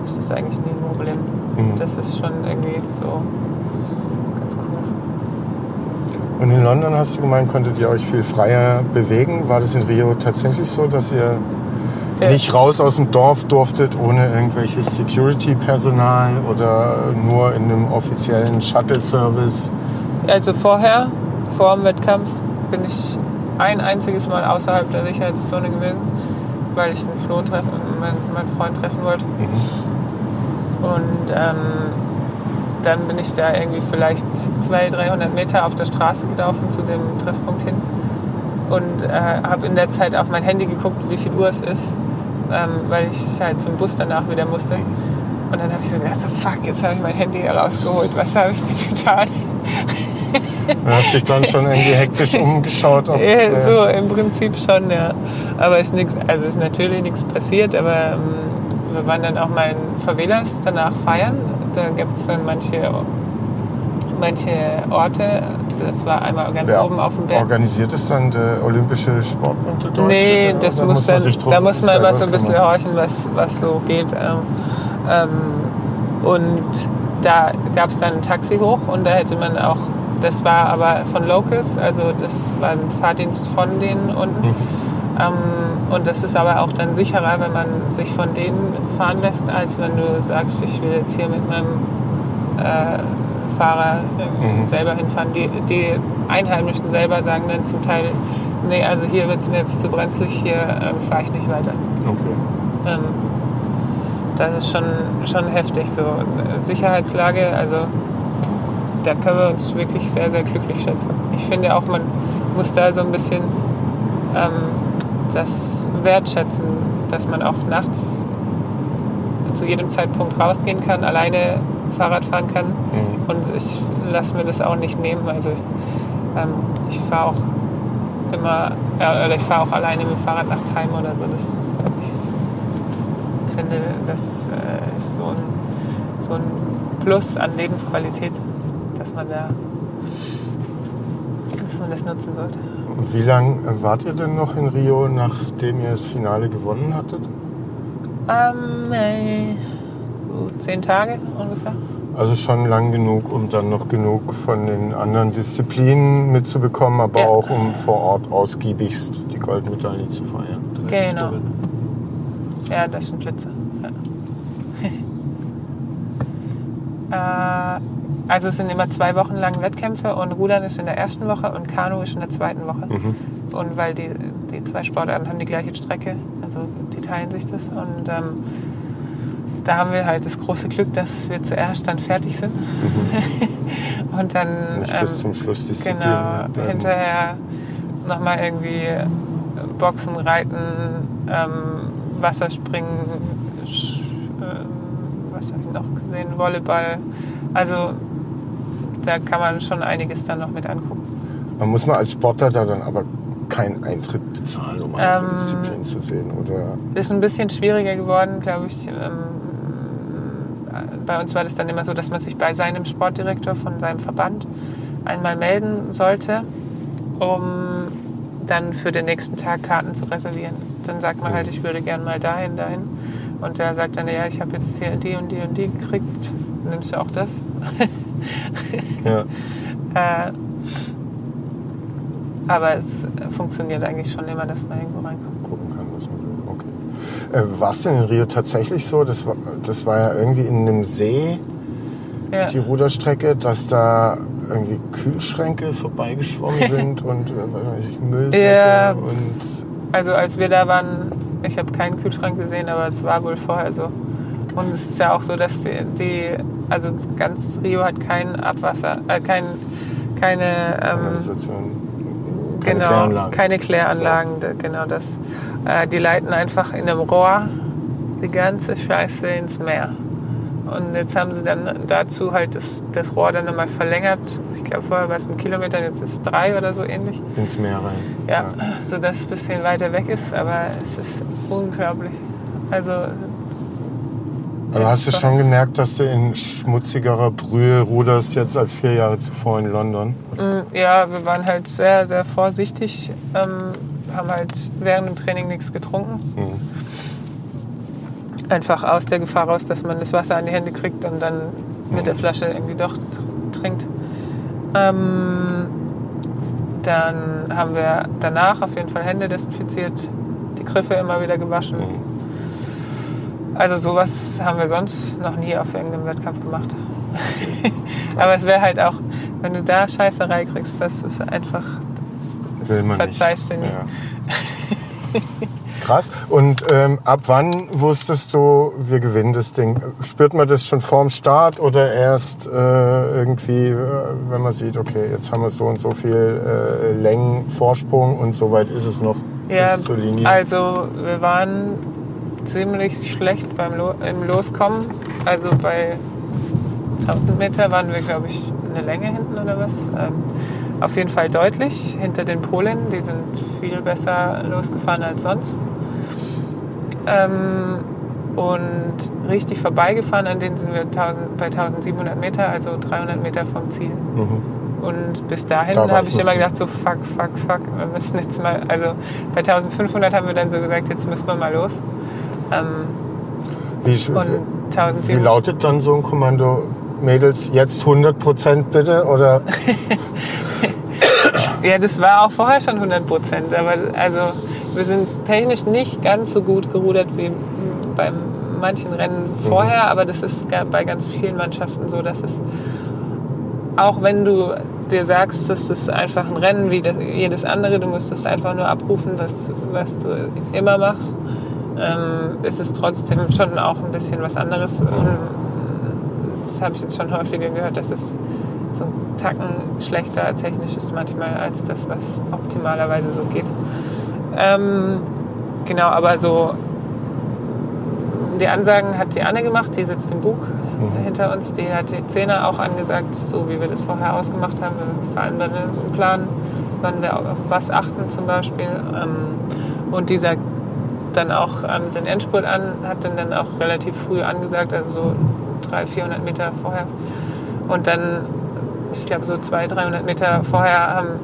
ist das eigentlich nie ein Problem. Mhm. Das ist schon irgendwie so ganz cool. Und in London hast du gemeint, konntet ihr euch viel freier bewegen. War das in Rio tatsächlich so, dass ihr Ja. nicht raus aus dem Dorf durftet ohne irgendwelches Security-Personal oder nur in einem offiziellen Shuttle-Service? Also vorher, vor dem Wettkampf, bin ich ein einziges Mal außerhalb der Sicherheitszone gewesen, weil ich den Flo treffen, meinen, meinen Freund treffen wollte. Und ähm, dann bin ich da irgendwie vielleicht 200, 300 Meter auf der Straße gelaufen zu dem Treffpunkt hin und äh, habe in der Zeit auf mein Handy geguckt, wie viel Uhr es ist, ähm, weil ich halt zum Bus danach wieder musste. Und dann habe ich so gedacht, so, fuck, jetzt habe ich mein Handy rausgeholt. Was habe ich denn getan? Du hast dich dann schon irgendwie hektisch umgeschaut. Ob, Ja, so im Prinzip schon, ja. Aber ist nichts, also ist natürlich nichts passiert, aber ähm, wir waren dann auch mal in Favelas danach feiern. Da gibt es dann manche, manche Orte. Das war einmal ganz wer oben auf dem Berg. Organisiert es dann der Olympische Sportbund der Deutsche? Nee, das da muss dann, sich drum da muss man immer so ein bisschen kümmern? horchen, was, was so geht. Ähm, ähm, und da gab es dann ein Taxi hoch und da hätte man auch, das war aber von Locals, also das war ein Fahrdienst von denen unten. Mhm. Ähm, und das ist aber auch dann sicherer, wenn man sich von denen fahren lässt, als wenn du sagst, ich will jetzt hier mit meinem äh, Fahrer äh, Mhm. selber hinfahren. Die, die Einheimischen selber sagen dann zum Teil, nee, also hier wird es mir jetzt zu brenzlig, hier ähm, fahre ich nicht weiter. Okay. Ähm, das ist schon, schon heftig so. Sicherheitslage, also da können wir uns wirklich sehr, sehr glücklich schätzen. Ich finde auch, man muss da so ein bisschen ähm, das wertschätzen, dass man auch nachts zu jedem Zeitpunkt rausgehen kann, alleine Fahrrad fahren kann. Mhm. Und ich lasse mir das auch nicht nehmen. Also ähm, ich fahre auch immer, äh, oder ich fahre auch alleine mit dem Fahrrad nachts heim oder so. Das, ich finde, das äh, ist so ein, so ein Plus an Lebensqualität, dass man da, dass man das nutzen sollte. Und Wie lange wart ihr denn noch in Rio, nachdem ihr das Finale gewonnen hattet? Ähm, äh, so zehn Tage ungefähr. Also schon lang genug, um dann noch genug von den anderen Disziplinen mitzubekommen, aber Ja. auch um vor Ort ausgiebigst die Goldmedaille zu feiern. Genau. Ja, das sind Blitze. Ja. äh, also es sind immer zwei Wochen lang Wettkämpfe und Rudern ist in der ersten Woche und Kanu ist in der zweiten Woche. Mhm. Und weil die, die zwei Sportarten haben die gleiche Strecke, also die teilen sich das. Und ähm, da haben wir halt das große Glück, dass wir zuerst dann fertig sind. und dann Mhm. Nicht bis zum Schluss Disziplin genau, hinterher nochmal irgendwie Boxen, Reiten, ähm, Wasserspringen, Sch- ähm, was habe ich noch gesehen, Volleyball. Also da kann man schon einiges dann noch mit angucken. Man muss man als Sportler da dann aber keinen Eintritt bezahlen, um andere Ähm, Disziplinen zu sehen, oder? Ist ein bisschen schwieriger geworden, glaube ich. Ähm, bei uns war das dann immer so, dass man sich bei seinem Sportdirektor von seinem Verband einmal melden sollte, um dann für den nächsten Tag Karten zu reservieren. Dann sagt man halt, ich würde gern mal dahin, dahin. Und der sagt dann, ja, ich habe jetzt hier die und die und die gekriegt. Nimmst du auch das? Ja. Äh, aber es funktioniert eigentlich schon immer, dass man irgendwo reinkommt. gucken kann, was man will. Okay. Äh, war es denn in Rio tatsächlich so? Das war, das war ja irgendwie in einem See, Ja. die Ruderstrecke, dass da irgendwie Kühlschränke vorbeigeschwommen sind und äh, Müllsäcke Ja. und Also als wir da waren, ich habe keinen Kühlschrank gesehen, aber es war wohl vorher so. Und es ist ja auch so, dass die, die also ganz Rio hat kein Abwasser, äh, kein, keine, ähm. Keine genau, Kläranlagen. keine Kläranlagen, d- genau das. Äh, die leiten einfach in einem Rohr die ganze Scheiße ins Meer. Und jetzt haben sie dann dazu halt das, das Rohr dann nochmal verlängert. Ich glaube, vorher war es ein Kilometer, jetzt ist es drei oder so ähnlich. Ins Meer rein. Ja, sodass es ein bisschen weiter weg ist, aber es ist unglaublich. Also, Aber hast du schon gemerkt, dass du in schmutzigerer Brühe ruderst jetzt als vier Jahre zuvor in London? mm, ja, wir waren halt sehr, sehr vorsichtig, ähm, haben halt während dem Training nichts getrunken. Einfach aus der Gefahr raus, dass man das Wasser an die Hände kriegt und dann mit der Flasche irgendwie doch trinkt. Ähm, dann haben wir danach auf jeden Fall Hände desinfiziert, die Griffe immer wieder gewaschen. Also sowas haben wir sonst noch nie auf irgendeinem Wettkampf gemacht. Aber es wäre halt auch, wenn du da Scheißerei kriegst, das ist einfach, das Will man verzeihst nicht. du nie. Ja. Krass. Und ähm, ab wann wusstest du, wir gewinnen das Ding? Spürt man das schon vorm Start oder erst äh, irgendwie, äh, wenn man sieht, okay, jetzt haben wir so und so viel äh, Längen, Vorsprung und so weit ist es noch Ja, bis zur Linie? also wir waren ziemlich schlecht beim Lo im Loskommen. Also bei 1000 Meter waren wir, glaube ich, eine Länge hinten oder was. Ähm, auf jeden Fall deutlich hinter den Polen. Die sind viel besser losgefahren als sonst. Ähm, und richtig vorbeigefahren, an denen sind wir 1000, bei 1700 Meter, also 300 Meter vom Ziel. Mhm. Und bis dahin Da habe ich immer gedacht, so fuck, fuck, fuck, wir müssen jetzt mal, also bei 1500 haben wir dann so gesagt, jetzt müssen wir mal los. Ähm, Wie, wie 1700 lautet dann so ein Kommando? Mädels, jetzt 100 Prozent bitte? Oder Ja, das war auch vorher schon 100 Prozent. Aber also, wir sind technisch nicht ganz so gut gerudert wie bei manchen Rennen vorher. Aber das ist bei ganz vielen Mannschaften so, dass es, auch wenn du dir sagst, das ist einfach ein Rennen wie das, jedes andere, du musst es einfach nur abrufen, was, was du immer machst, ähm, ist es trotzdem schon auch ein bisschen was anderes. Das habe ich jetzt schon häufiger gehört, dass es so ein Tacken schlechter technisch ist manchmal als das, was optimalerweise so geht. Ähm, genau, aber so die Ansagen hat die Anne gemacht, die sitzt im Bug hinter uns. Die hat die Zehner auch angesagt, so wie wir das vorher ausgemacht haben. Wir dann so einen Plan, wann wir auf was achten zum Beispiel. Ähm, und die sagt dann auch an den Endspurt an, hat dann, dann auch relativ früh angesagt, also so 300, 400 Meter vorher. Und dann, ich glaube so 200, 300 Meter vorher haben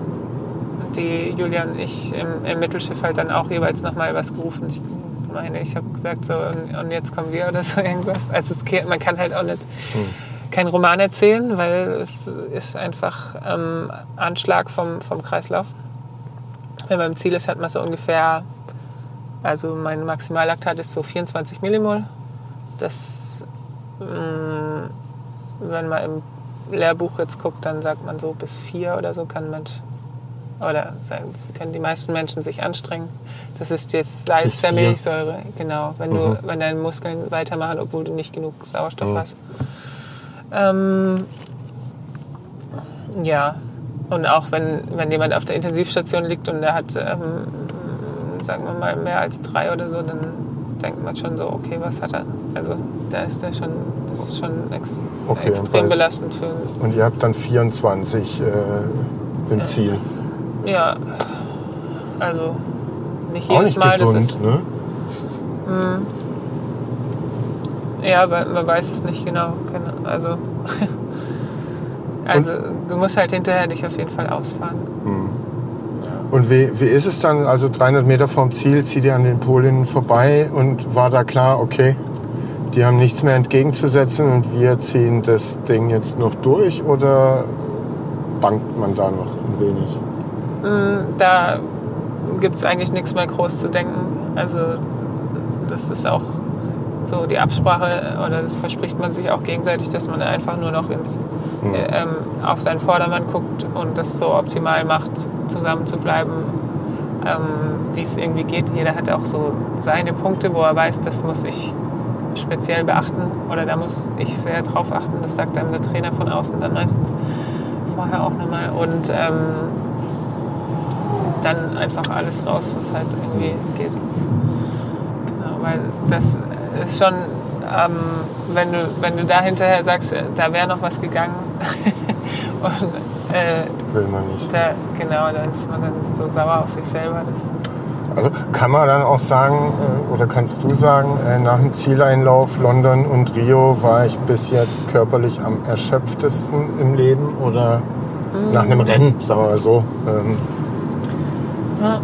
die Julia und ich im, im Mittelschiff halt dann auch jeweils nochmal was gerufen. Ich meine, ich habe gesagt so, und, und jetzt kommen wir oder so irgendwas. Also es, man kann halt auch nicht keinen Roman erzählen, weil es ist einfach ähm, Anschlag vom, vom Kreislauf. Wenn man im Ziel ist, hat man so ungefähr, also mein Maximallaktat ist so 24 Millimol. Das, mh, wenn man im Lehrbuch jetzt guckt, dann sagt man so bis vier oder so kann man, oder sagen, können die meisten Menschen sich anstrengen. Das ist jetzt Salz der vier. Milchsäure, genau. Wenn, du, Mhm. wenn deine Muskeln weitermachen, obwohl du nicht genug Sauerstoff Mhm. hast. Ähm, ja, und auch wenn, wenn jemand auf der Intensivstation liegt und der hat, ähm, sagen wir mal, mehr als drei oder so, dann denkt man schon so, okay, was hat er? Also da ist der schon, das ist schon ex Okay, extrem belastend für und ihr habt dann 24 äh, im Ziel. Ja, also nicht Auch jedes nicht Mal. Das gesund, ist, ne? ja, aber man weiß es nicht genau. Also, also du musst halt hinterher dich auf jeden Fall ausfahren. Und wie, wie ist es dann, also 300 Meter vom Ziel, zieht ihr an den Polinnen vorbei und war da klar, okay, die haben nichts mehr entgegenzusetzen und wir ziehen das Ding jetzt noch durch oder bangt man da noch ein wenig? Da gibt es eigentlich nichts mehr groß zu denken. Also das ist auch so die Absprache oder das verspricht man sich auch gegenseitig, dass man einfach nur noch ins, äh, ähm, auf seinen Vordermann guckt und das so optimal macht, zusammen zu bleiben, ähm, wie es irgendwie geht. Jeder hat auch so seine Punkte, wo er weiß, das muss ich speziell beachten oder da muss ich sehr drauf achten. Das sagt einem der Trainer von außen dann meistens vorher auch nochmal. Und ähm, dann einfach alles raus, was halt irgendwie geht. Genau, weil das ist schon, ähm, wenn, du, wenn du da hinterher sagst, äh, da wäre noch was gegangen und äh, Will man nicht. da, genau, da ist man dann so sauer auf sich selber. Also kann man dann auch sagen, äh, oder kannst du sagen, äh, nach dem Zieleinlauf London und Rio war ich bis jetzt körperlich am erschöpftesten im Leben oder nach einem Rennen, sagen wir mal so. Ähm,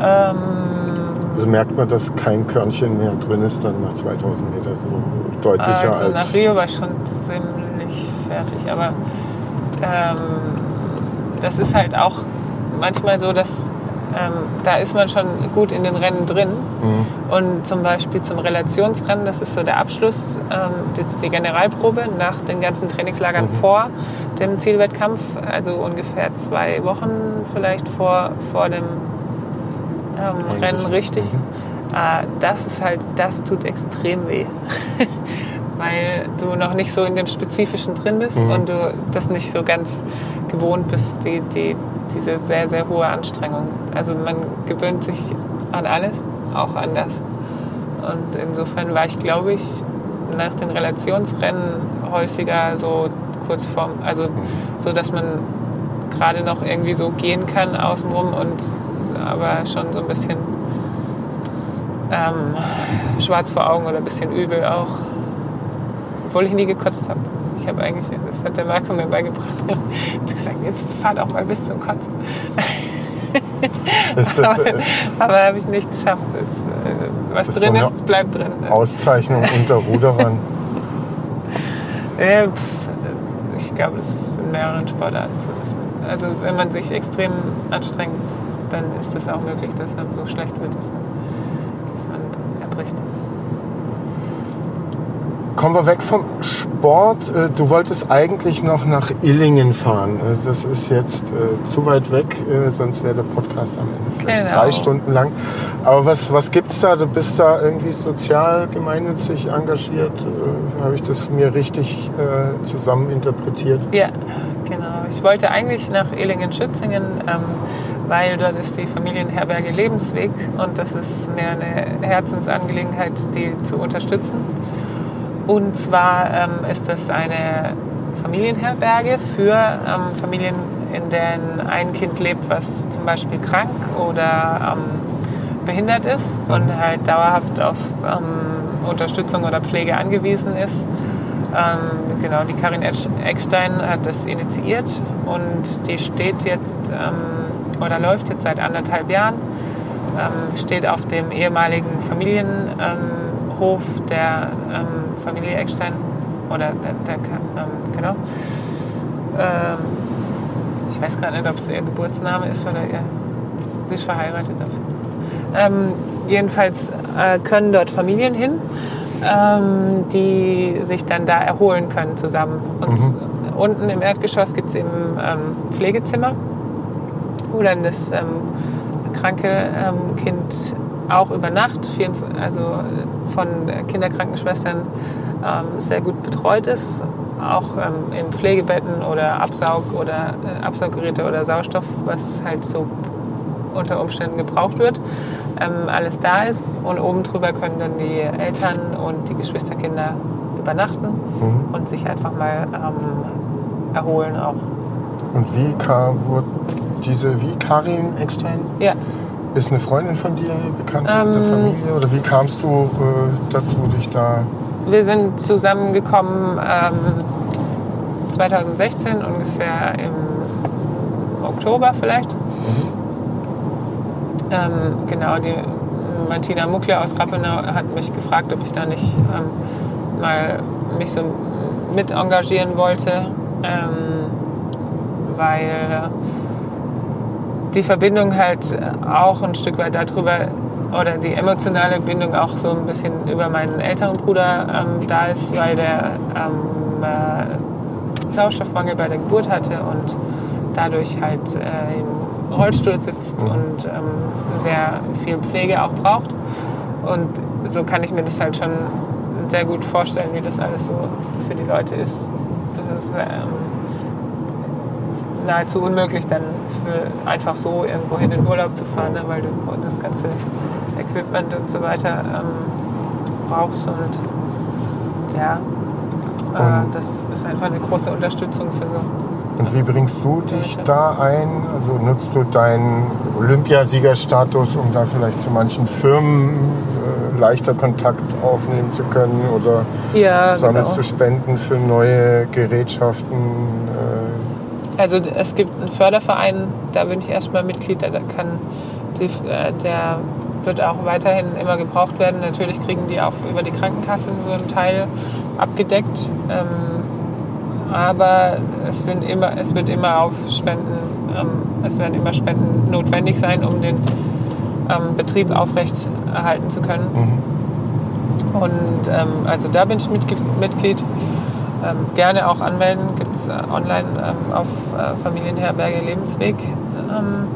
ähm, Also merkt man, dass kein Körnchen mehr drin ist dann nach 2000 Meter so deutlicher also nach als. Rio war ich schon ziemlich fertig, aber ähm, das ist halt auch manchmal so, dass ähm, da ist man schon gut in den Rennen drin. Mhm. Und zum Beispiel zum Relationsrennen, das ist so der Abschluss, ähm, das die Generalprobe nach den ganzen Trainingslagern Mhm. vor dem Zielwettkampf, also ungefähr zwei Wochen vielleicht vor, vor dem ähm. Rennen richtig. Mhm. Äh, das ist halt, das tut extrem weh. Weil du noch nicht so in dem Spezifischen drin bist Mhm. und du das nicht so ganz gewohnt bist, die, die, diese sehr, sehr hohe Anstrengung. Also man gewöhnt sich an alles, auch an das. Und insofern war ich, glaube ich, nach den Relationsrennen häufiger so kurz vorm, also so, dass man gerade noch irgendwie so gehen kann außenrum und aber schon so ein bisschen ähm, schwarz vor Augen oder ein bisschen übel auch. Obwohl ich nie gekotzt habe. Ich habe eigentlich, das hat der Marco mir beigebracht, hat gesagt, jetzt fahr doch mal bis zum Kotzen. Ist das aber äh, aber habe ich nicht geschafft. Das, äh, was Das drin so ist, bleibt drin. Auszeichnung unter Ruderern? Ja, ich glaube, das ist in mehreren Sportarten so. Also wenn man sich extrem anstrengt, dann ist es auch möglich, dass einem so schlecht wird, dass man, dass man erbricht. Kommen wir weg vom Sport. Äh, Du wolltest eigentlich noch nach Illingen fahren. Äh, Das ist jetzt äh, zu weit weg, sonst wäre der Podcast am Ende vielleicht Genau. drei Stunden lang. Aber was, was gibt's da? Du bist da irgendwie sozial, gemeinnützig engagiert. Habe ich das mir richtig äh, zusammen interpretiert? Ja, genau. Ich wollte eigentlich nach Illingen-Schützingen, ähm, weil dort ist die Familienherberge Lebensweg und das ist mir eine Herzensangelegenheit, die zu unterstützen. Und zwar ähm, ist das eine Familienherberge für ähm, Familien, in denen ein Kind lebt, was zum Beispiel krank oder ähm, behindert ist und halt dauerhaft auf ähm, Unterstützung oder Pflege angewiesen ist. Ähm, genau, die Karin Eckstein hat das initiiert und die steht jetzt ähm, oder läuft jetzt seit anderthalb Jahren, ähm, steht auf dem ehemaligen Familienhof ähm, der ähm, Familie Eckstein oder der, der ähm, genau. Ähm, ich weiß gerade nicht, ob es ihr Geburtsname ist oder ihr ist verheiratet dafür. Jedenfalls äh, können dort Familien hin, die sich dann da erholen können zusammen. Und unten im Erdgeschoss gibt es eben Pflegezimmer, das ähm, kranke ähm, Kind auch über Nacht, 24 also von Kinderkrankenschwestern ähm, sehr gut betreut ist, auch ähm, in Pflegebetten oder Absaug oder äh, Absauggeräte oder Sauerstoff, was halt so unter Umständen gebraucht wird, ähm, alles da ist und oben drüber können dann die Eltern und die Geschwisterkinder übernachten und sich einfach mal ähm, erholen auch. Und wie kam, wurde diese, wie Karin Eckstein? Ja, Ist eine Freundin von dir, Bekannte der Ähm, Familie? Oder wie kamst du äh, dazu, dich da wir sind zusammengekommen ähm, 2016 ungefähr im Oktober vielleicht. Ähm, genau, die Martina Muckle aus Rappenau hat mich gefragt, ob ich da nicht ähm, mal mich so mit engagieren wollte, ähm, weil die Verbindung halt auch ein Stück weit darüber oder die emotionale Bindung auch so ein bisschen über meinen älteren Bruder ähm, da ist, weil der ähm, äh, Sauerstoffmangel bei der Geburt hatte und dadurch halt äh, im Rollstuhl sitzt und ähm, sehr viel Pflege auch braucht. Und so kann ich mir das halt schon sehr gut vorstellen, wie das alles so für die Leute ist. Das ist ähm, nahezu unmöglich, dann für einfach so irgendwo hin in Urlaub zu fahren, ne, weil du das ganze Equipment und so weiter ähm, brauchst. Und ja, äh, Und- das ist einfach eine große Unterstützung für so. Und wie bringst du dich da ein? Also nutzt du deinen Olympiasiegerstatus, um da vielleicht zu manchen Firmen äh, leichter Kontakt aufnehmen zu können? Oder Ja, sammelst genau. du Spenden für neue Gerätschaften? Also es gibt einen Förderverein, da bin ich erstmal Mitglied, da kann die, äh, der wird auch weiterhin immer gebraucht werden. Natürlich kriegen die auch über die Krankenkassen so einen Teil abgedeckt. Ähm, aber es, sind immer, es wird immer auf Spenden, ähm, es werden immer Spenden notwendig sein, um den ähm, Betrieb aufrechterhalten zu können. Und ähm, also da bin ich Mitglied. Mitglied. Ähm, gerne auch anmelden, gibt es äh, online ähm, auf äh, Familienherberge Lebensweg. Ähm,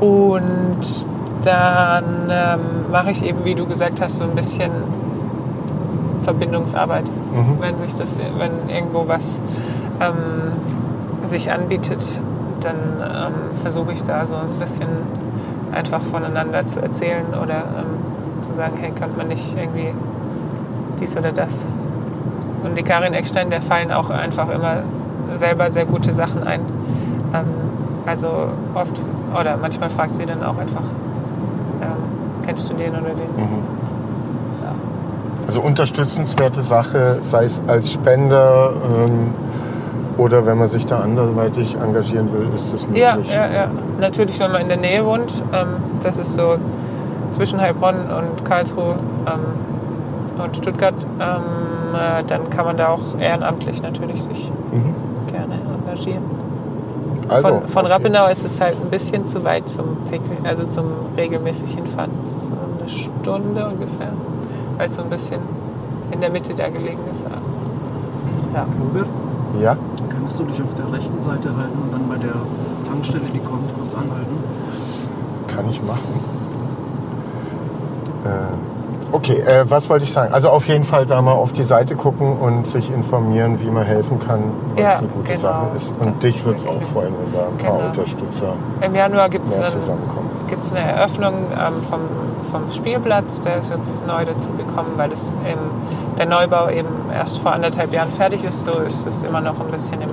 und dann ähm, mache ich eben, wie du gesagt hast, so ein bisschen Verbindungsarbeit. Wenn sich das, wenn irgendwo was ähm, sich anbietet, dann ähm, versuche ich da so ein bisschen einfach voneinander zu erzählen oder zu sagen, hey, könnte man nicht irgendwie dies oder das. Und die Karin Eckstein, der fallen auch einfach immer selber sehr gute Sachen ein. Ähm, also oft, oder manchmal fragt sie dann auch einfach, ähm, kennst du den oder den? Mhm. Also unterstützenswerte Sache, sei es als Spender ähm, oder wenn man sich da anderweitig engagieren will, ist das möglich. Ja, ja, ja. Natürlich, wenn man in der Nähe wohnt. Ähm, das ist so zwischen Heilbronn und Karlsruhe ähm, und Stuttgart. Ähm, äh, dann kann man da auch ehrenamtlich natürlich sich Mhm. gerne engagieren. Also, von von Rappenau ist es halt ein bisschen zu weit zum täglich, also zum regelmäßig hinfahren. So eine Stunde ungefähr, weil es so ein bisschen in der Mitte da gelegen ist. Ja. Robert, Ja, könntest du dich auf der rechten Seite halten und dann bei der Tankstelle, die kommt, kurz anhalten? kann ich machen. Äh, okay, äh, was wollte ich sagen? Also auf jeden Fall da mal auf die Seite gucken und sich informieren, wie man helfen kann, weil Ja, es eine gute genau. Sache ist. Und dich würde es auch eine- freuen, wenn da ein paar Genau. Unterstützer Im Januar gibt es mehr ein, zusammenkommen. gibt's eine Eröffnung ähm, vom, vom Spielplatz. Der ist jetzt neu dazugekommen, weil das im, der Neubau eben erst vor anderthalb Jahren fertig ist. So ist es immer noch ein bisschen im,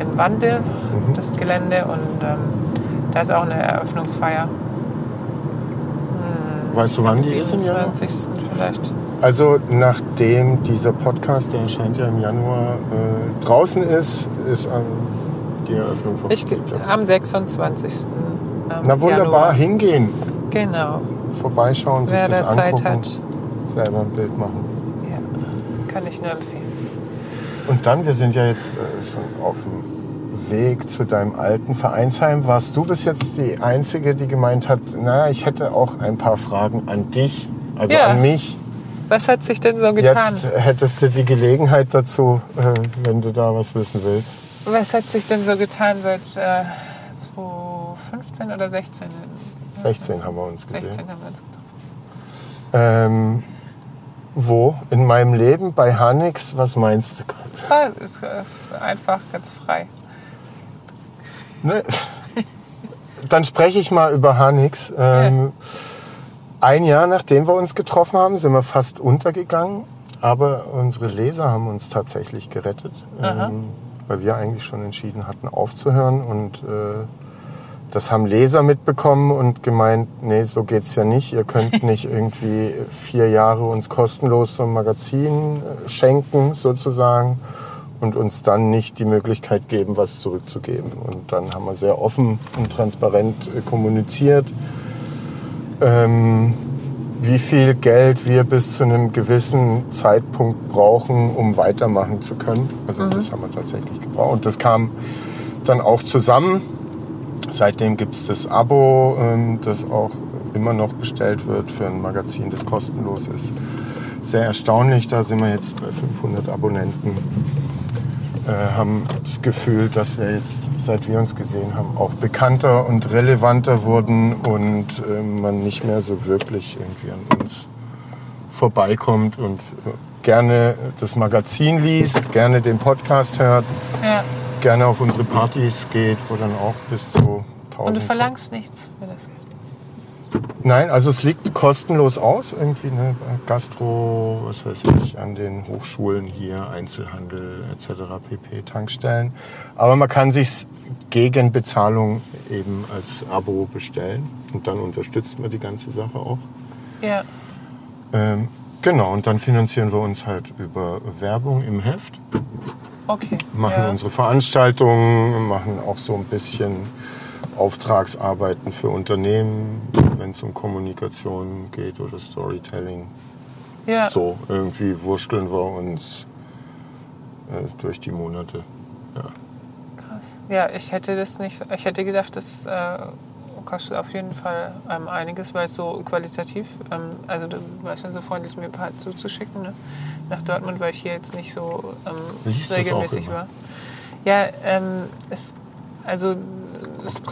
im Wandel, Mhm. das Gelände. Und ähm, da ist auch eine Eröffnungsfeier. Weißt du, wann die ist im Januar? 27. vielleicht. Also nachdem dieser Podcast, der erscheint ja im Januar, äh, draußen ist, ist ähm, die Eröffnung vom Ich, Spielplatz. am 26. ähm, Na wunderbar, Januar. hingehen, Genau. vorbeischauen, sich Wer das da Zeit angucken, hat, selber ein Bild machen. ja, kann ich nur empfehlen. Und dann, wir sind ja jetzt äh, schon auf dem Weg zu deinem alten Vereinsheim. Warst du bis jetzt die Einzige, die gemeint hat, na, ich hätte auch ein paar Fragen an dich, also Ja. an mich. Was hat sich denn so getan? Jetzt hättest du die Gelegenheit dazu, äh, wenn du da was wissen willst. Was hat sich denn so getan seit äh, 2015 oder 16? 16 haben wir uns 16 gesehen. haben wir uns getroffen. Ähm, wo? In meinem Leben? Bei Hanix? Was meinst du? War ist, äh, einfach ganz frei. Ne? Dann spreche ich mal über Hanix. Ähm, Ein Jahr nachdem wir uns getroffen haben, sind wir fast untergegangen. Aber unsere Leser haben uns tatsächlich gerettet, ähm, weil wir eigentlich schon entschieden hatten, aufzuhören. Und äh, das haben Leser mitbekommen und gemeint, nee, so geht's ja nicht. Ihr könnt nicht irgendwie vier Jahre uns kostenlos so ein Magazin äh, schenken, sozusagen, und uns dann nicht die Möglichkeit geben, was zurückzugeben. Und dann haben wir sehr offen und transparent äh, kommuniziert, ähm, wie viel Geld wir bis zu einem gewissen Zeitpunkt brauchen, um weitermachen zu können. Also das haben wir tatsächlich gebraucht. Und das kam dann auch zusammen. Seitdem gibt es das Abo, ähm, das auch immer noch bestellt wird für ein Magazin, das kostenlos ist. Sehr erstaunlich, da sind wir jetzt bei 500 Abonnenten. Äh, haben das Gefühl, dass wir jetzt, seit wir uns gesehen haben, auch bekannter und relevanter wurden und äh, man nicht mehr so wirklich irgendwie an uns vorbeikommt und äh, gerne das Magazin liest, gerne den Podcast hört, Ja. gerne auf unsere Partys geht, wo dann auch bis zu 1000. Und du verlangst nichts für das Geld. Nein, also es liegt kostenlos aus, irgendwie ne, Gastro, was weiß ich, an den Hochschulen hier, Einzelhandel etc. pp. Tankstellen. Aber man kann sich gegen Bezahlung eben als Abo bestellen und dann unterstützt man die ganze Sache auch. Ja. Ähm, genau, und dann finanzieren wir uns halt über Werbung im Heft. Okay. machen ja. unsere Veranstaltungen, machen auch so ein bisschen Auftragsarbeiten für Unternehmen, wenn es um Kommunikation geht oder Storytelling. Ja. So, irgendwie wursteln wir uns äh, durch die Monate. Ja. Krass. Ja, ich hätte das nicht. Ich hätte gedacht, das äh, kostet auf jeden Fall ähm, einiges, weil es so qualitativ. Ähm, also du warst dann so freundlich, mir ein paar zuzuschicken ne? nach Dortmund, weil ich hier jetzt nicht so ähm, regelmäßig war. Ja, ähm, es, also.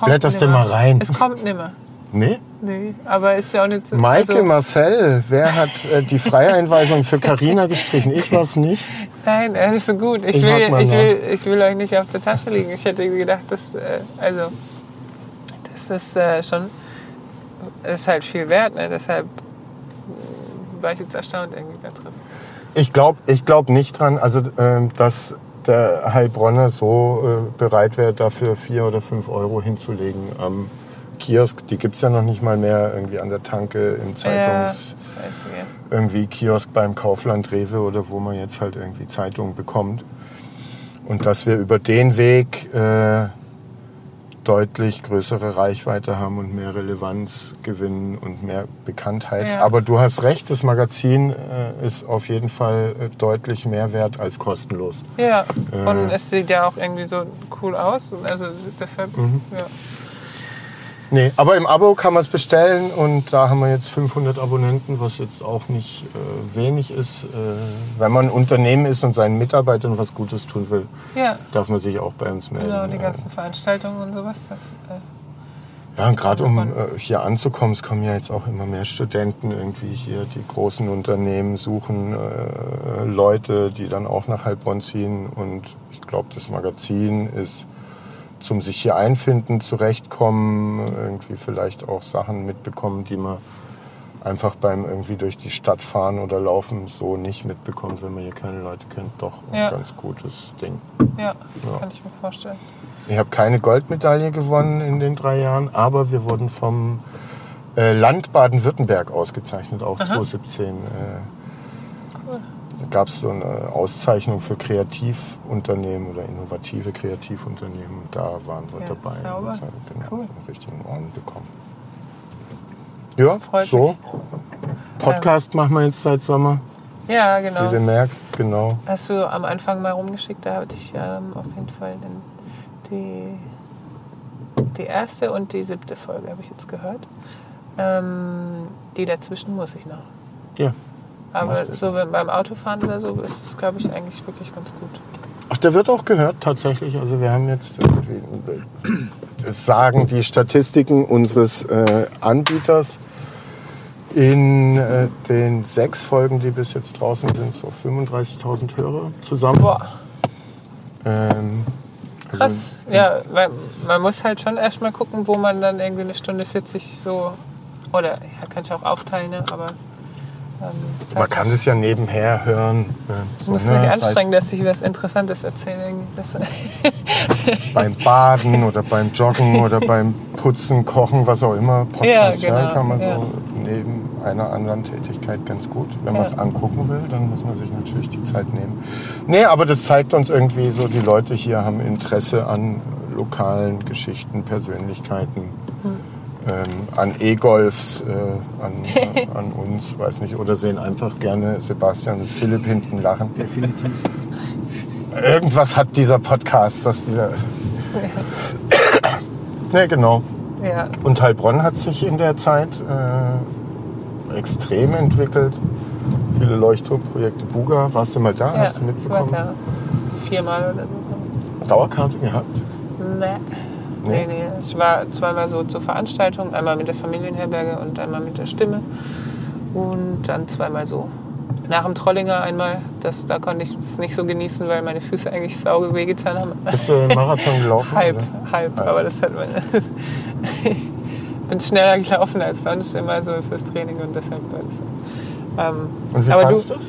Blätterst du mal rein. Es kommt nimmer. Nee? Nee, aber ist ja auch nicht so. Maike, also, Marcel, wer hat äh, die Freieinweisung für Carina gestrichen? Ich war es nicht. Nein, er ist so gut. Ich, Ich will, ich, will, ich will euch nicht auf der Tasche liegen. Ich hätte gedacht, dass, äh, also, das ist äh, schon, das ist halt viel wert. Ne? Deshalb war ich jetzt erstaunt irgendwie da drin. Ich glaube ich glaub nicht dran, also ähm, dass der Heilbronner so äh, bereit wäre, dafür vier oder fünf Euro hinzulegen am Kiosk. Die gibt es ja noch nicht mal mehr irgendwie an der Tanke im Zeitungs... Ja, irgendwie Kiosk beim Kaufland Rewe oder wo man jetzt halt irgendwie Zeitungen bekommt. Und dass wir über den Weg äh, deutlich größere Reichweite haben und mehr Relevanz gewinnen und mehr Bekanntheit. Ja. Aber du hast recht, das Magazin äh, ist auf jeden Fall äh, deutlich mehr wert als kostenlos. Ja, Äh. und es sieht ja auch irgendwie so cool aus. Also deshalb, Mhm. ja. Nee, aber im Abo kann man es bestellen und da haben wir jetzt 500 Abonnenten, was jetzt auch nicht äh, wenig ist. Äh, wenn man ein Unternehmen ist und seinen Mitarbeitern was Gutes tun will, Ja, darf man sich auch bei uns melden. genau, die ganzen Veranstaltungen und sowas. Das, äh, Ja, und gerade um äh, hier anzukommen, es kommen ja jetzt auch immer mehr Studenten irgendwie hier. Die großen Unternehmen suchen äh, Leute, die dann auch nach Heilbronn ziehen. Und ich glaube, das Magazin ist zum sich hier einfinden, zurechtkommen, irgendwie vielleicht auch Sachen mitbekommen, die man einfach beim irgendwie durch die Stadt fahren oder laufen so nicht mitbekommt, wenn man hier keine Leute kennt. Doch ein Ja. ganz gutes Ding. ja, Ja. kann ich mir vorstellen. Ich habe keine Goldmedaille gewonnen in den drei Jahren, aber wir wurden vom äh, Land Baden-Württemberg ausgezeichnet, auch 2017. Äh, gab es so eine Auszeichnung für Kreativunternehmen oder innovative Kreativunternehmen. Da waren wir Ja, dabei. sauber. Und genau, Cool. einen richtigen Orden bekommen. Ja, Freut so. mich. Podcast machen wir jetzt seit Sommer, Ja, wie du genau. merkst. Genau. Hast du am Anfang mal rumgeschickt, da hatte ich ähm, auf jeden Fall den, die, die erste und die siebte Folge, habe ich jetzt gehört. Ähm, die dazwischen muss ich noch. Ja. Aber so beim Autofahren oder so ist es, glaube ich, eigentlich wirklich ganz gut. Ach, der wird auch gehört tatsächlich. Also wir haben jetzt irgendwie, das sagen die Statistiken unseres äh, Anbieters in äh, den sechs Folgen, die bis jetzt draußen sind, so 35.000 Hörer zusammen. Boah, Ähm, also- krass. Ja, weil man muss halt schon erstmal gucken, wo man dann irgendwie eine Stunde 40 so. Oder ja, kann ich auch aufteilen, ne? aber. Ähm, Man kann das ja nebenher hören. äh, ich so, muss ne, mich anstrengen, dass ich was Interessantes erzähle. beim Baden oder beim Joggen oder beim Putzen, Kochen, was auch immer. Podcast Ja, genau, kann man ja. so neben einer anderen Tätigkeit ganz gut. Wenn man es angucken will, dann muss man sich natürlich die Zeit nehmen. Nee, aber das zeigt uns irgendwie so, die Leute hier haben Interesse an lokalen Geschichten, Persönlichkeiten. Hm. Ähm, an E-Golfs, äh, an, äh, an uns, weiß nicht, oder sehen einfach gerne Sebastian und Philipp hinten lachen. Definitiv. Irgendwas hat dieser Podcast, was dieser. ne, genau. ja, Und Heilbronn hat sich in der Zeit äh, extrem entwickelt. Viele Leuchtturmprojekte. Buga, warst du mal da? ja, Hast du ich war mitbekommen? da viermal oder so. Dauerkarte gehabt? Nee. Nee? Nee. Ich war zweimal so zur Veranstaltung, einmal mit der Familienherberge und einmal mit der Stimme. Und dann zweimal so. Nach dem Trollinger einmal, das, da konnte ich es nicht so genießen, weil meine Füße eigentlich sauge wehgetan haben. Bist du Marathon gelaufen? halb, oder? halb, Halb. aber das hat man. bin schneller gelaufen als sonst immer so fürs Training und deshalb war das so. Ähm, Und wie aber fandest du, es?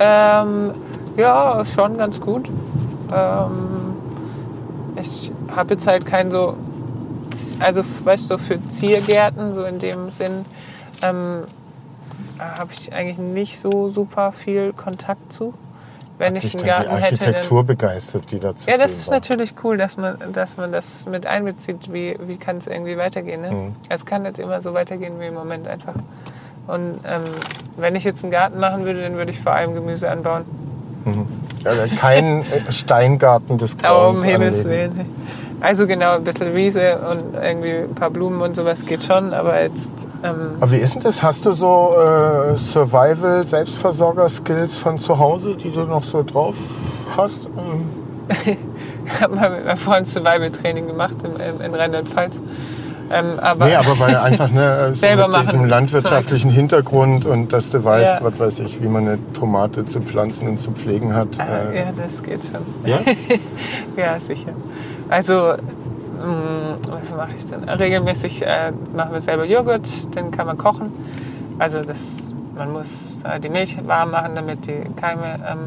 ähm, ja, schon ganz gut. Ähm, ich habe jetzt halt kein so, also weißt du, für Ziergärten, so in dem Sinn, ähm, habe ich eigentlich nicht so super viel Kontakt zu. Wenn Dich ich einen denn die Garten hätte, Architektur begeistert, die dazu ja, das ist war? natürlich cool, dass man, dass man das mit einbezieht. Wie, wie kann es irgendwie weitergehen? Ne? Mhm. Es kann jetzt immer so weitergehen wie im Moment einfach. Und ähm, wenn ich jetzt einen Garten machen würde, dann würde ich vor allem Gemüse anbauen. Ja, kein äh, Steingarten des Aber um Grauens Himmels. Willen. Also genau, ein bisschen Wiese und irgendwie ein paar Blumen und sowas geht schon, aber jetzt ähm, Aber wie ist denn das? Hast du so äh, Survival, Selbstversorger-Skills von zu Hause, die du noch so drauf hast? Ich habe mal mit meinem Freund Survival-Training gemacht in, in Rheinland-Pfalz. Ähm, aber nee, aber weil einfach ne, so Selber mit diesem landwirtschaftlichen Hintergrund und dass du weißt, Ja. was weiß ich, wie man eine Tomate zu pflanzen und zu pflegen hat. äh, Äh, ja, das geht schon. ja? Ja, sicher. Also, mh, was mache ich denn? Regelmäßig äh, machen wir selber Joghurt, den kann man kochen. Also das man muss äh, die Milch warm machen, damit die Keime ähm,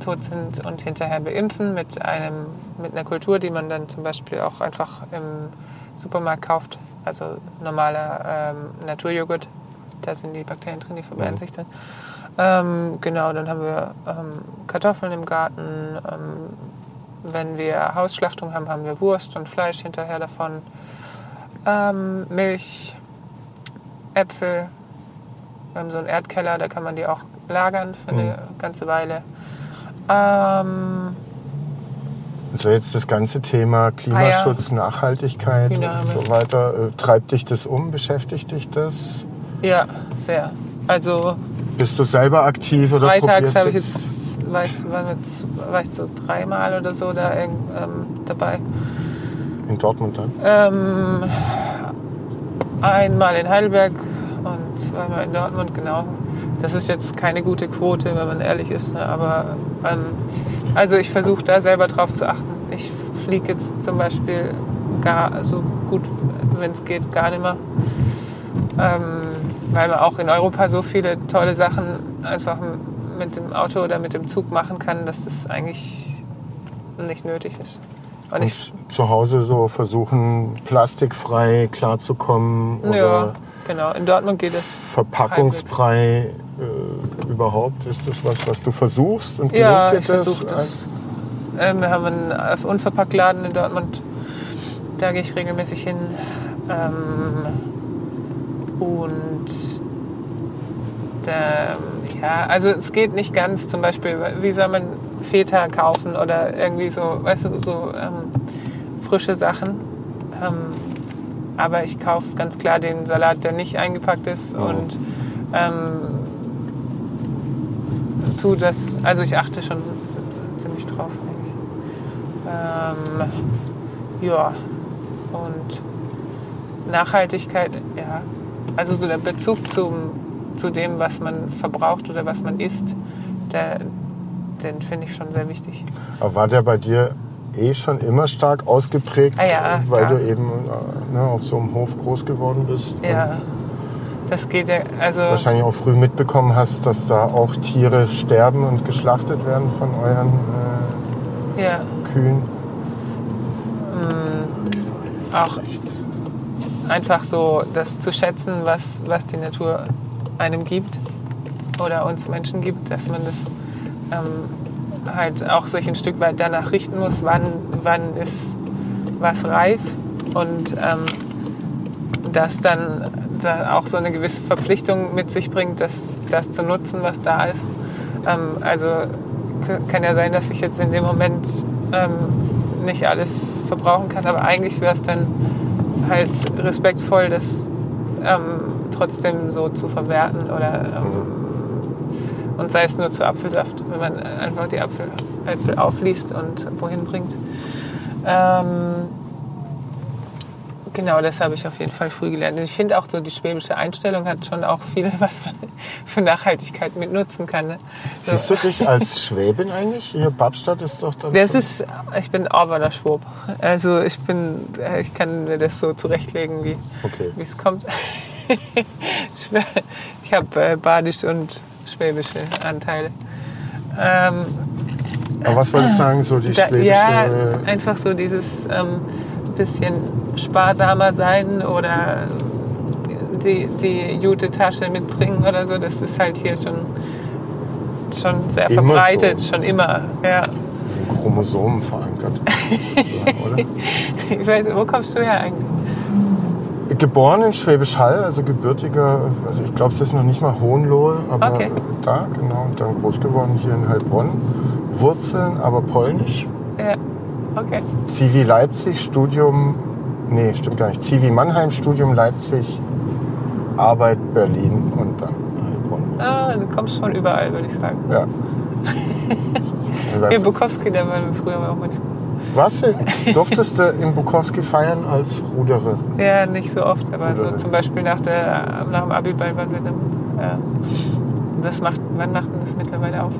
tot sind und hinterher beimpfen mit, einem, mit einer Kultur, die man dann zum Beispiel auch einfach im Supermarkt kauft. Also normaler ähm, Naturjoghurt, da sind die Bakterien drin, die vermehren sich dann. Ähm, genau, dann haben wir ähm, Kartoffeln im Garten. Ähm, wenn wir Hausschlachtung haben, haben wir Wurst und Fleisch hinterher davon. Ähm, Milch, Äpfel. Wir haben so einen Erdkeller, da kann man die auch lagern für eine ganze Weile. Ähm, Also jetzt das ganze Thema Klimaschutz, Nachhaltigkeit Hühner und so weiter. Äh, Treibt dich das um? Beschäftigt dich das? ja, sehr. Also Bist du selber aktiv oder freitags probierst habe ich jetzt? war ich, jetzt, war ich so dreimal oder so da ähm, dabei. In Dortmund dann? Ähm, einmal in Heidelberg und zweimal in Dortmund, genau. Das ist jetzt keine gute Quote, wenn man ehrlich ist. Ne? Aber ähm, also ich versuche da selber drauf zu achten. Ich fliege jetzt zum Beispiel gar so gut, wenn es geht, gar nicht mehr. Ähm, weil man auch in Europa so viele tolle Sachen einfach mit dem Auto oder mit dem Zug machen kann, dass das eigentlich nicht nötig ist. Und ich Und zu Hause so versuchen, plastikfrei klarzukommen oder Ja, genau. In Dortmund geht es. verpackungsfrei äh, überhaupt? Ist das was, was du versuchst und Ja, gelingt ich dir das? Ähm, wir haben einen Unverpacktladen in Dortmund. Da gehe ich regelmäßig hin. Ähm, und da, ja, also es geht nicht ganz. Zum Beispiel, wie soll man Feta kaufen oder irgendwie so, weißt du, so ähm, frische Sachen. Ähm, aber ich kaufe ganz klar den Salat, der nicht eingepackt ist und ähm, tu das, also ich achte schon ziemlich drauf eigentlich. Ähm, ja, und Nachhaltigkeit, ja, also so der Bezug zum, zu dem, was man verbraucht oder was man isst, der, den finde ich schon sehr wichtig. Aber war der bei dir eh schon immer stark ausgeprägt, Ah ja, weil klar. du eben äh, ne, auf so einem Hof groß geworden bist? Ja, das geht ja, also wahrscheinlich auch früh mitbekommen hast, dass da auch Tiere sterben und geschlachtet werden von euren ja, äh, Kühen. auch einfach so das zu schätzen, was, was die Natur einem gibt oder uns Menschen gibt, dass man das ähm, halt auch sich ein Stück weit danach richten muss, wann, wann ist was reif und ähm, das dann da auch so eine gewisse Verpflichtung mit sich bringt, das, das zu nutzen, was da ist. Ähm, also kann ja sein, dass ich jetzt in dem Moment ähm, nicht alles verbrauchen kann, aber eigentlich wäre es dann halt respektvoll, das ähm, trotzdem so zu verwerten oder ähm, und sei es nur zu Apfelsaft, wenn man einfach die Apfel, Äpfel aufliest und wohin bringt. Ähm, genau, das habe ich auf jeden Fall früh gelernt. Ich finde auch so, die schwäbische Einstellung hat schon auch viel, was man für Nachhaltigkeit mit nutzen kann. Ne? So. Siehst du dich als Schwäbin eigentlich? Hier Badstadt ist doch dann. Das ist, ich bin Orwaler Schwob. Also ich bin, ich kann mir das so zurechtlegen, wie Okay. es kommt. Ich habe äh, badisch und schwäbische Anteile. Ähm, Aber was wolltest du sagen, so die da, schwäbische. ja, einfach so dieses ähm, bisschen sparsamer sein oder die, die gute Tasche mitbringen oder so. Das ist halt hier schon, schon sehr Immer verbreitet, so. schon immer. Ja. in Chromosomen verankert. oder? Ich weiß, wo kommst du her eigentlich? Geboren in Schwäbisch Hall, also gebürtiger, also ich glaube, es ist noch nicht mal Hohenlohe, aber Okay. da, genau, und dann groß geworden hier in Heilbronn. Wurzeln, aber polnisch. Ja, okay. Zivi Leipzig, Studium, nee, stimmt gar nicht. Zivi Mannheim, Studium Leipzig, Arbeit Berlin und dann Heilbronn. Ah, du kommst von überall, würde ich sagen. Ja. Hier Bukowski, der war früher auch mit. Was? Durftest du in Bukowski feiern als Ruderin? Ja, nicht so oft, aber so zum Beispiel nach, der, nach dem Abiball waren wir dann. Ja. Das macht, wann macht denn das mittlerweile auf?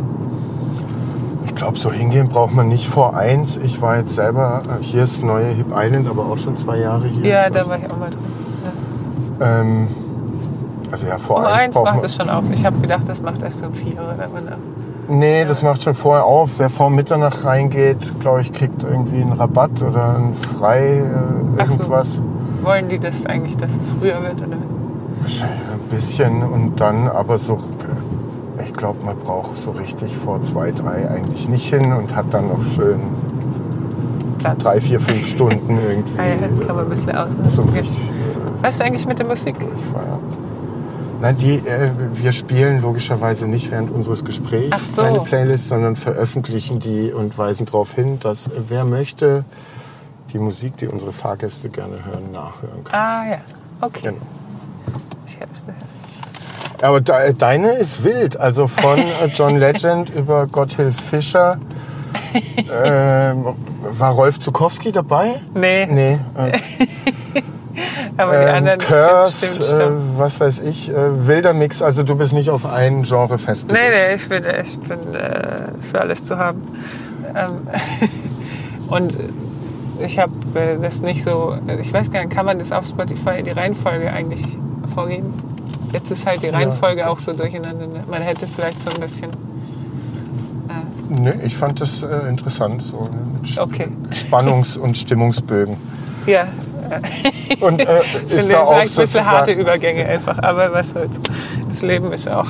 Ich glaube, so hingehen braucht man nicht vor eins. Ich war jetzt selber, äh, hier ist neue Hip Island, aber auch schon zwei Jahre hier. Ja, da war ich auch mal drin. Ähm, Also ja, vor Um eins eins macht es schon auf. Ich habe gedacht, das macht erst um vier oder wann. Nee, das macht schon vorher auf. Wer vor Mitternacht reingeht, glaube ich, kriegt irgendwie einen Rabatt oder ein Frei, äh, Ach so. irgendwas. Wollen die das eigentlich, dass es früher wird? Oder? Wahrscheinlich Ein bisschen und dann aber so, glaube, man braucht so richtig vor zwei, drei eigentlich nicht hin und hat dann noch schön Platz. drei, vier, fünf Stunden irgendwie Ah ja, kann man ein bisschen zum ausnutzen. sich Was ist eigentlich mit der Musik? Nein, die, äh, wir spielen logischerweise nicht während unseres Gesprächs so. eine Playlist, sondern veröffentlichen die und weisen darauf hin, dass äh, wer möchte, die Musik, die unsere Fahrgäste gerne hören, nachhören kann. Ah ja, okay. Genau. Ich hab's gehört. Aber de, deine ist wild. Also von äh, John Legend über Gotthilf Fischer. Ähm, war Rolf Zukowski dabei? Nee, Nee. Äh, aber die ähm, anderen Curse, stimmt, stimmt, stimmt. Äh, was weiß ich, äh, wilder Mix. Also du bist nicht auf ein Genre festgelegt. Nee, nee, ich bin, ich bin äh, für alles zu haben. Ähm, und ich habe äh, das nicht so, ich weiß gar nicht, kann man das auf Spotify die Reihenfolge eigentlich vorgeben? Jetzt ist halt die Reihenfolge auch so durcheinander. Ne? Man hätte vielleicht so ein bisschen. Nee, ich fand das äh, interessant. So mit Sp- Okay. Spannungs- und Stimmungsbögen. Ja, Und äh, ist da auch vielleicht ein bisschen harte. Übergänge einfach, aber was soll's. Das Leben ist auch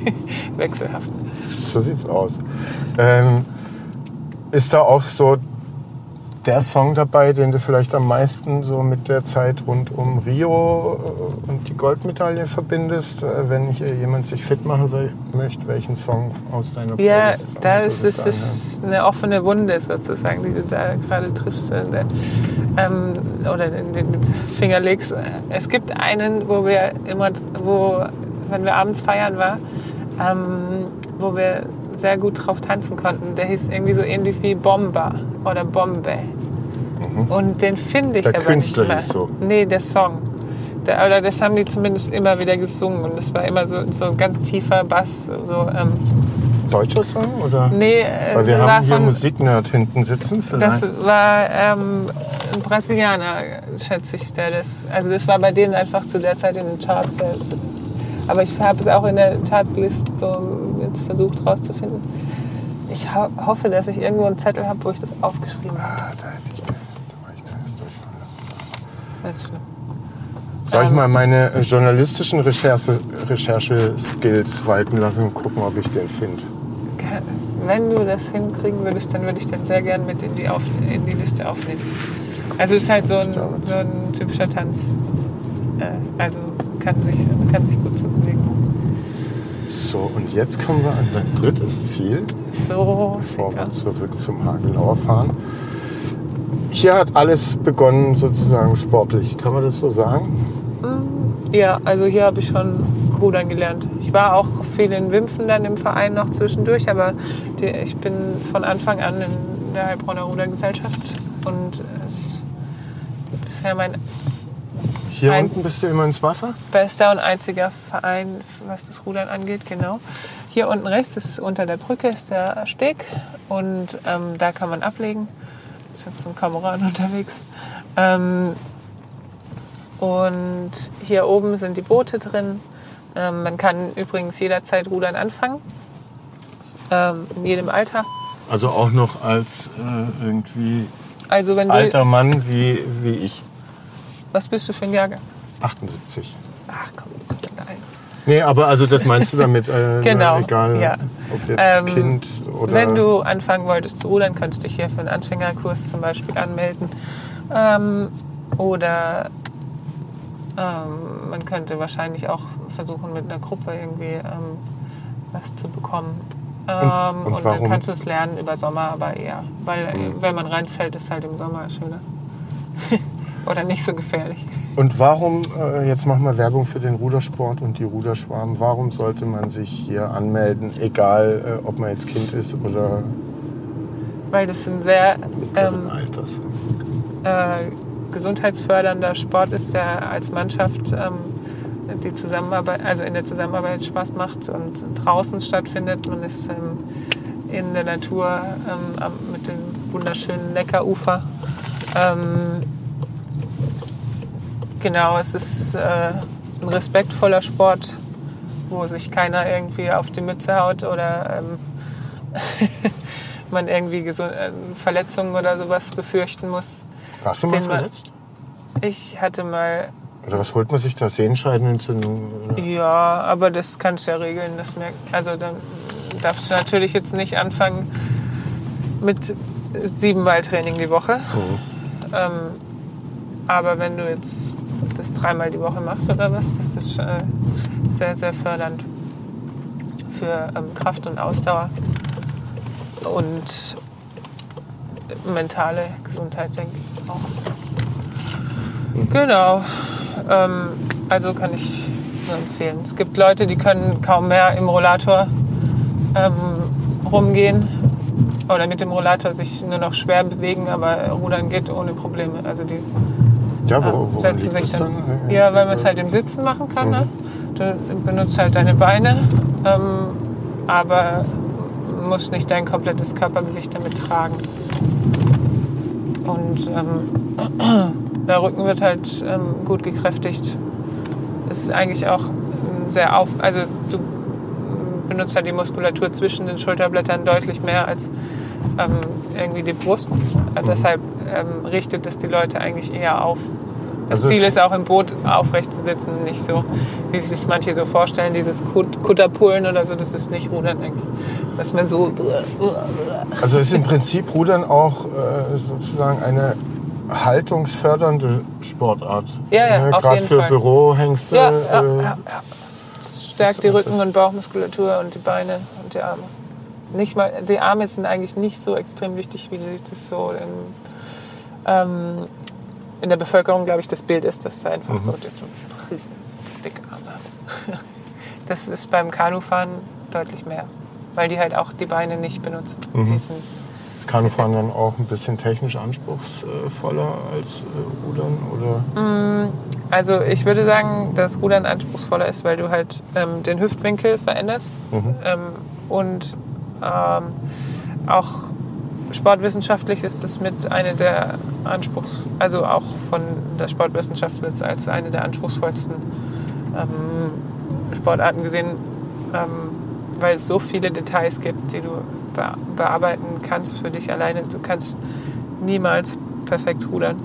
wechselhaft. So sieht's aus. Ähm, ist da auch so der Song dabei, den du vielleicht am meisten so mit der Zeit rund um Rio äh, und die Goldmedaille verbindest? Äh, wenn hier jemand sich fit machen will, möchte, welchen Song aus deiner Ja, Playlist da sollst ist es ist eine offene Wunde sozusagen, die du da gerade triffst in der, ähm, oder in den Finger legst. Es gibt einen, wo wir immer, wo, wenn wir abends feiern war, ähm, wo wir sehr gut drauf tanzen konnten. Der hieß irgendwie so ähnlich wie Bomba oder Bombe. Und den finde ich Mhm. Der aber Künstler nicht mehr. hieß so. Nee, der Song. Der, oder das haben die zumindest immer wieder gesungen und es war immer so, so ein ganz tiefer Bass. So, ähm, Deutscher Song? Oder? nee, äh, Weil wir haben hier von, Musiknerd hinten sitzen. das Vielleicht. war ähm, ein Brasilianer, schätze ich, der das. Also das war bei denen einfach zu der Zeit in den Charts. Der, aber ich habe es auch in der Chartlist so jetzt versucht rauszufinden. Ich ho hoffe, dass ich irgendwo einen Zettel habe, wo ich das aufgeschrieben habe. Ah, da hätte ich, da war ich zuerst durchfallen. Das ist schlimm. Soll ich Ähm. mal meine äh, journalistischen Recherche- Recherche-Skills walten lassen und gucken, ob ich den finde? Wenn du das hinkriegen würdest, dann würde ich den sehr gern mit in die, Auf in die Liste aufnehmen. Also es ist halt so ein, so ein typischer Tanz. Äh, also kann sich, kann sich gut bewegen. So, und jetzt kommen wir an dein drittes Ziel, So bevor wir zurück zum Hagelauer fahren. Hier hat alles begonnen sozusagen sportlich. Kann man das so sagen? Ja, also hier habe ich schon rudern gelernt. Ich war auch viel in Wimpfen dann im Verein noch zwischendurch, aber die, ich bin von Anfang an in der Heilbronner Rudergesellschaft und es ist bisher mein Hier Ein- unten bist du immer ins Wasser? bester und einziger Verein, was das Rudern angeht, genau. Hier unten rechts ist unter der Brücke ist der Steg und ähm, da kann man ablegen. Ist jetzt ein Kameran unterwegs. Ähm, und hier oben sind die Boote drin. Ähm, man kann übrigens jederzeit Rudern anfangen. Ähm, in jedem Alter. Also auch noch als äh, irgendwie Also alter Mann wie, wie ich. Was bist du für ein Jahrgang? 78. Ach komm, alt. Nee, aber also das meinst du damit, äh, Genau, egal ja. ob jetzt Ähm, Kind oder... Wenn du anfangen wolltest zu rudern, könntest du dich hier für einen Anfängerkurs zum Beispiel anmelden. Ähm, oder ähm, man könnte wahrscheinlich auch versuchen, mit einer Gruppe irgendwie ähm, was zu bekommen. Ähm, und und warum? dann kannst du es lernen über Sommer, aber eher. Weil Mhm. wenn man reinfällt, ist halt im Sommer schöner. oder nicht so gefährlich. Und warum, äh, jetzt machen wir Werbung für den Rudersport und die Ruderschwarm, warum sollte man sich hier anmelden, egal äh, ob man jetzt Kind ist oder Weil das ein sehr ähm, Alters? äh, gesundheitsfördernder Sport ist, der als Mannschaft ähm, die Zusammenarbeit, also in der Zusammenarbeit Spaß macht und draußen stattfindet. Man ist ähm, in der Natur ähm, mit dem wunderschönen Neckarufer. Ähm, genau, es ist äh, ein respektvoller Sport, wo sich keiner irgendwie auf die Mütze haut oder ähm, man irgendwie gesund, äh, Verletzungen oder sowas befürchten muss. Warst du mal man- verletzt? Ich hatte mal, Oder was holt man sich da? Sehenscheidenentzündung? Ja, aber das kannst du ja regeln. Das merkt, also dann darfst du natürlich jetzt nicht anfangen mit siebenmal Training die Woche. Ähm, aber wenn du jetzt dreimal die Woche machst oder was, das ist äh, sehr, sehr fördernd für ähm, Kraft und Ausdauer und mentale Gesundheit, denke ich auch. Genau. Ähm, also kann ich nur empfehlen. Es gibt Leute, die können kaum mehr im Rollator ähm, rumgehen oder mit dem Rollator sich nur noch schwer bewegen, aber rudern geht ohne Probleme. Also die Ja, wo, ähm, woran setzen sich dann. dann? Mhm. Ja, weil man es halt im Sitzen machen kann. Ne? Du benutzt halt deine Beine, ähm, aber musst nicht dein komplettes Körpergewicht damit tragen. Und ähm, der Rücken wird halt ähm, gut gekräftigt. Das ist eigentlich auch ein sehr auf, also du benutzt halt die Muskulatur zwischen den Schulterblättern deutlich mehr als ähm, irgendwie die Brust. Äh, Deshalb ähm, richtet es die Leute eigentlich eher auf. Das Also Ziel ist auch im Boot aufrecht zu sitzen, nicht so, wie sich das manche so vorstellen, dieses Kut- Kutterpullen oder so, das ist nicht Rudern eigentlich. Dass man so Also ist im Prinzip Rudern auch äh, sozusagen eine haltungsfördernde Sportart. Ja, ja, Ne? Gerade für Fall. Bürohengste. Ja, ja, äh, ja, ja. Es stärkt die Rücken- und Bauchmuskulatur und die Beine und die Arme. Nicht mal, die Arme sind eigentlich nicht so extrem wichtig, wie das so im, ähm, in der Bevölkerung, glaube ich, das Bild ist, dass er einfach so, so riesen dicke Arme hat. Das ist beim Kanufahren deutlich mehr, weil die halt auch die Beine nicht benutzen. Sind, Kanufahren dann auch ein bisschen technisch anspruchsvoller als äh, Rudern? Oder? Also ich würde sagen, dass Rudern anspruchsvoller ist, weil du halt ähm, den Hüftwinkel veränderst ähm, und ähm, auch sportwissenschaftlich ist es mit einer der Anspruchs, also auch von der Sportwissenschaft wird es als eine der anspruchsvollsten ähm, Sportarten gesehen, ähm, weil es so viele Details gibt, die du be bearbeiten kannst für dich alleine. Du kannst niemals perfekt rudern.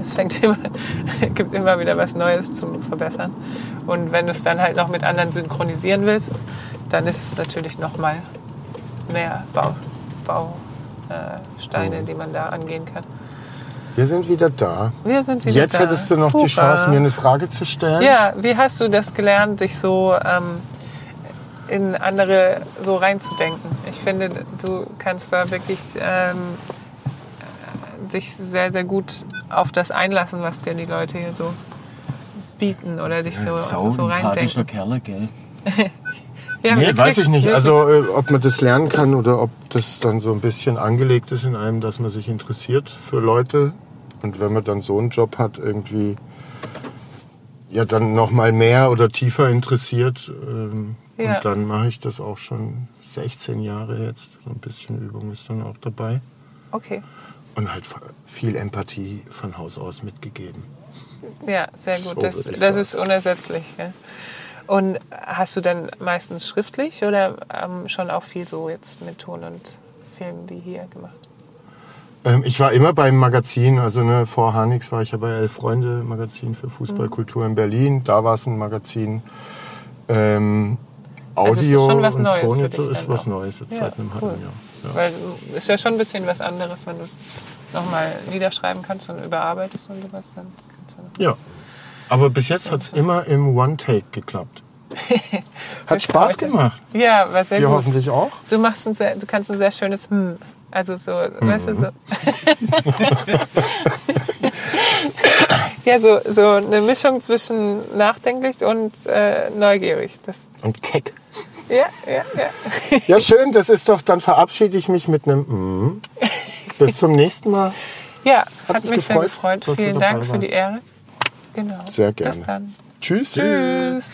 Es fängt immer, gibt immer wieder was Neues zum Verbessern. Und wenn du es dann halt noch mit anderen synchronisieren willst, dann ist es natürlich noch mal mehr Bau, Bausteine, die man da angehen kann. Wir sind wieder da. Wir sind wieder Jetzt da. hättest du noch die Hurra. Chance, mir eine Frage zu stellen. Ja, wie hast du das gelernt, dich so ähm, in andere so reinzudenken? Ich finde, du kannst da wirklich ähm, dich sehr, sehr gut auf das einlassen, was dir die Leute hier so bieten oder dich so, so reindenken. Kerle, gell? Ja, Nee, weiß ich nicht. Also, äh, ob man das lernen kann oder ob das dann so ein bisschen angelegt ist in einem, dass man sich interessiert für Leute. Und wenn man dann so einen Job hat, irgendwie ja dann noch mal mehr oder tiefer interessiert. Ähm, Ja. Und dann mache ich das auch schon 16 Jahre jetzt. So ein bisschen Übung ist dann auch dabei. Okay, Und halt viel Empathie von Haus aus mitgegeben. ja, sehr gut. So das das ist unersetzlich. Ja. Und hast du dann meistens schriftlich oder ähm, schon auch viel so jetzt mit Ton und Film wie hier gemacht? Ähm, ich war immer beim Magazin, also ne, vor Hanix war ich ja bei Elf Freunde, Magazin für Fußballkultur in Berlin. Da war es ein Magazin. Ähm, Audio Also ist schon was und Neues Ton jetzt ist was auch. Neues jetzt Ja, seit einem cool. halben Jahr. Ja. Weil ist ja schon ein bisschen was anderes, wenn du es nochmal niederschreiben kannst und überarbeitest und sowas. Dann kannst du noch ja. Aber bis jetzt hat es immer im One-Take geklappt. Hat Spaß gemacht. ja, war sehr Dir gut. hoffentlich auch. Du, machst ein sehr, du kannst ein sehr schönes Hm. Also so, weißt du, so. ja, so, so eine Mischung zwischen nachdenklich und äh, neugierig. Das, Und keck. ja, ja, ja. Ja, schön, das ist doch, dann verabschiede ich mich mit einem mm. Bis zum nächsten Mal. Ja, hat, Hat mich mich sehr gefreut, gefreut. dass du Vielen Dank für die warst. Ehre. Genau. Sehr gerne. Bis dann. Tschüss. Tschüss.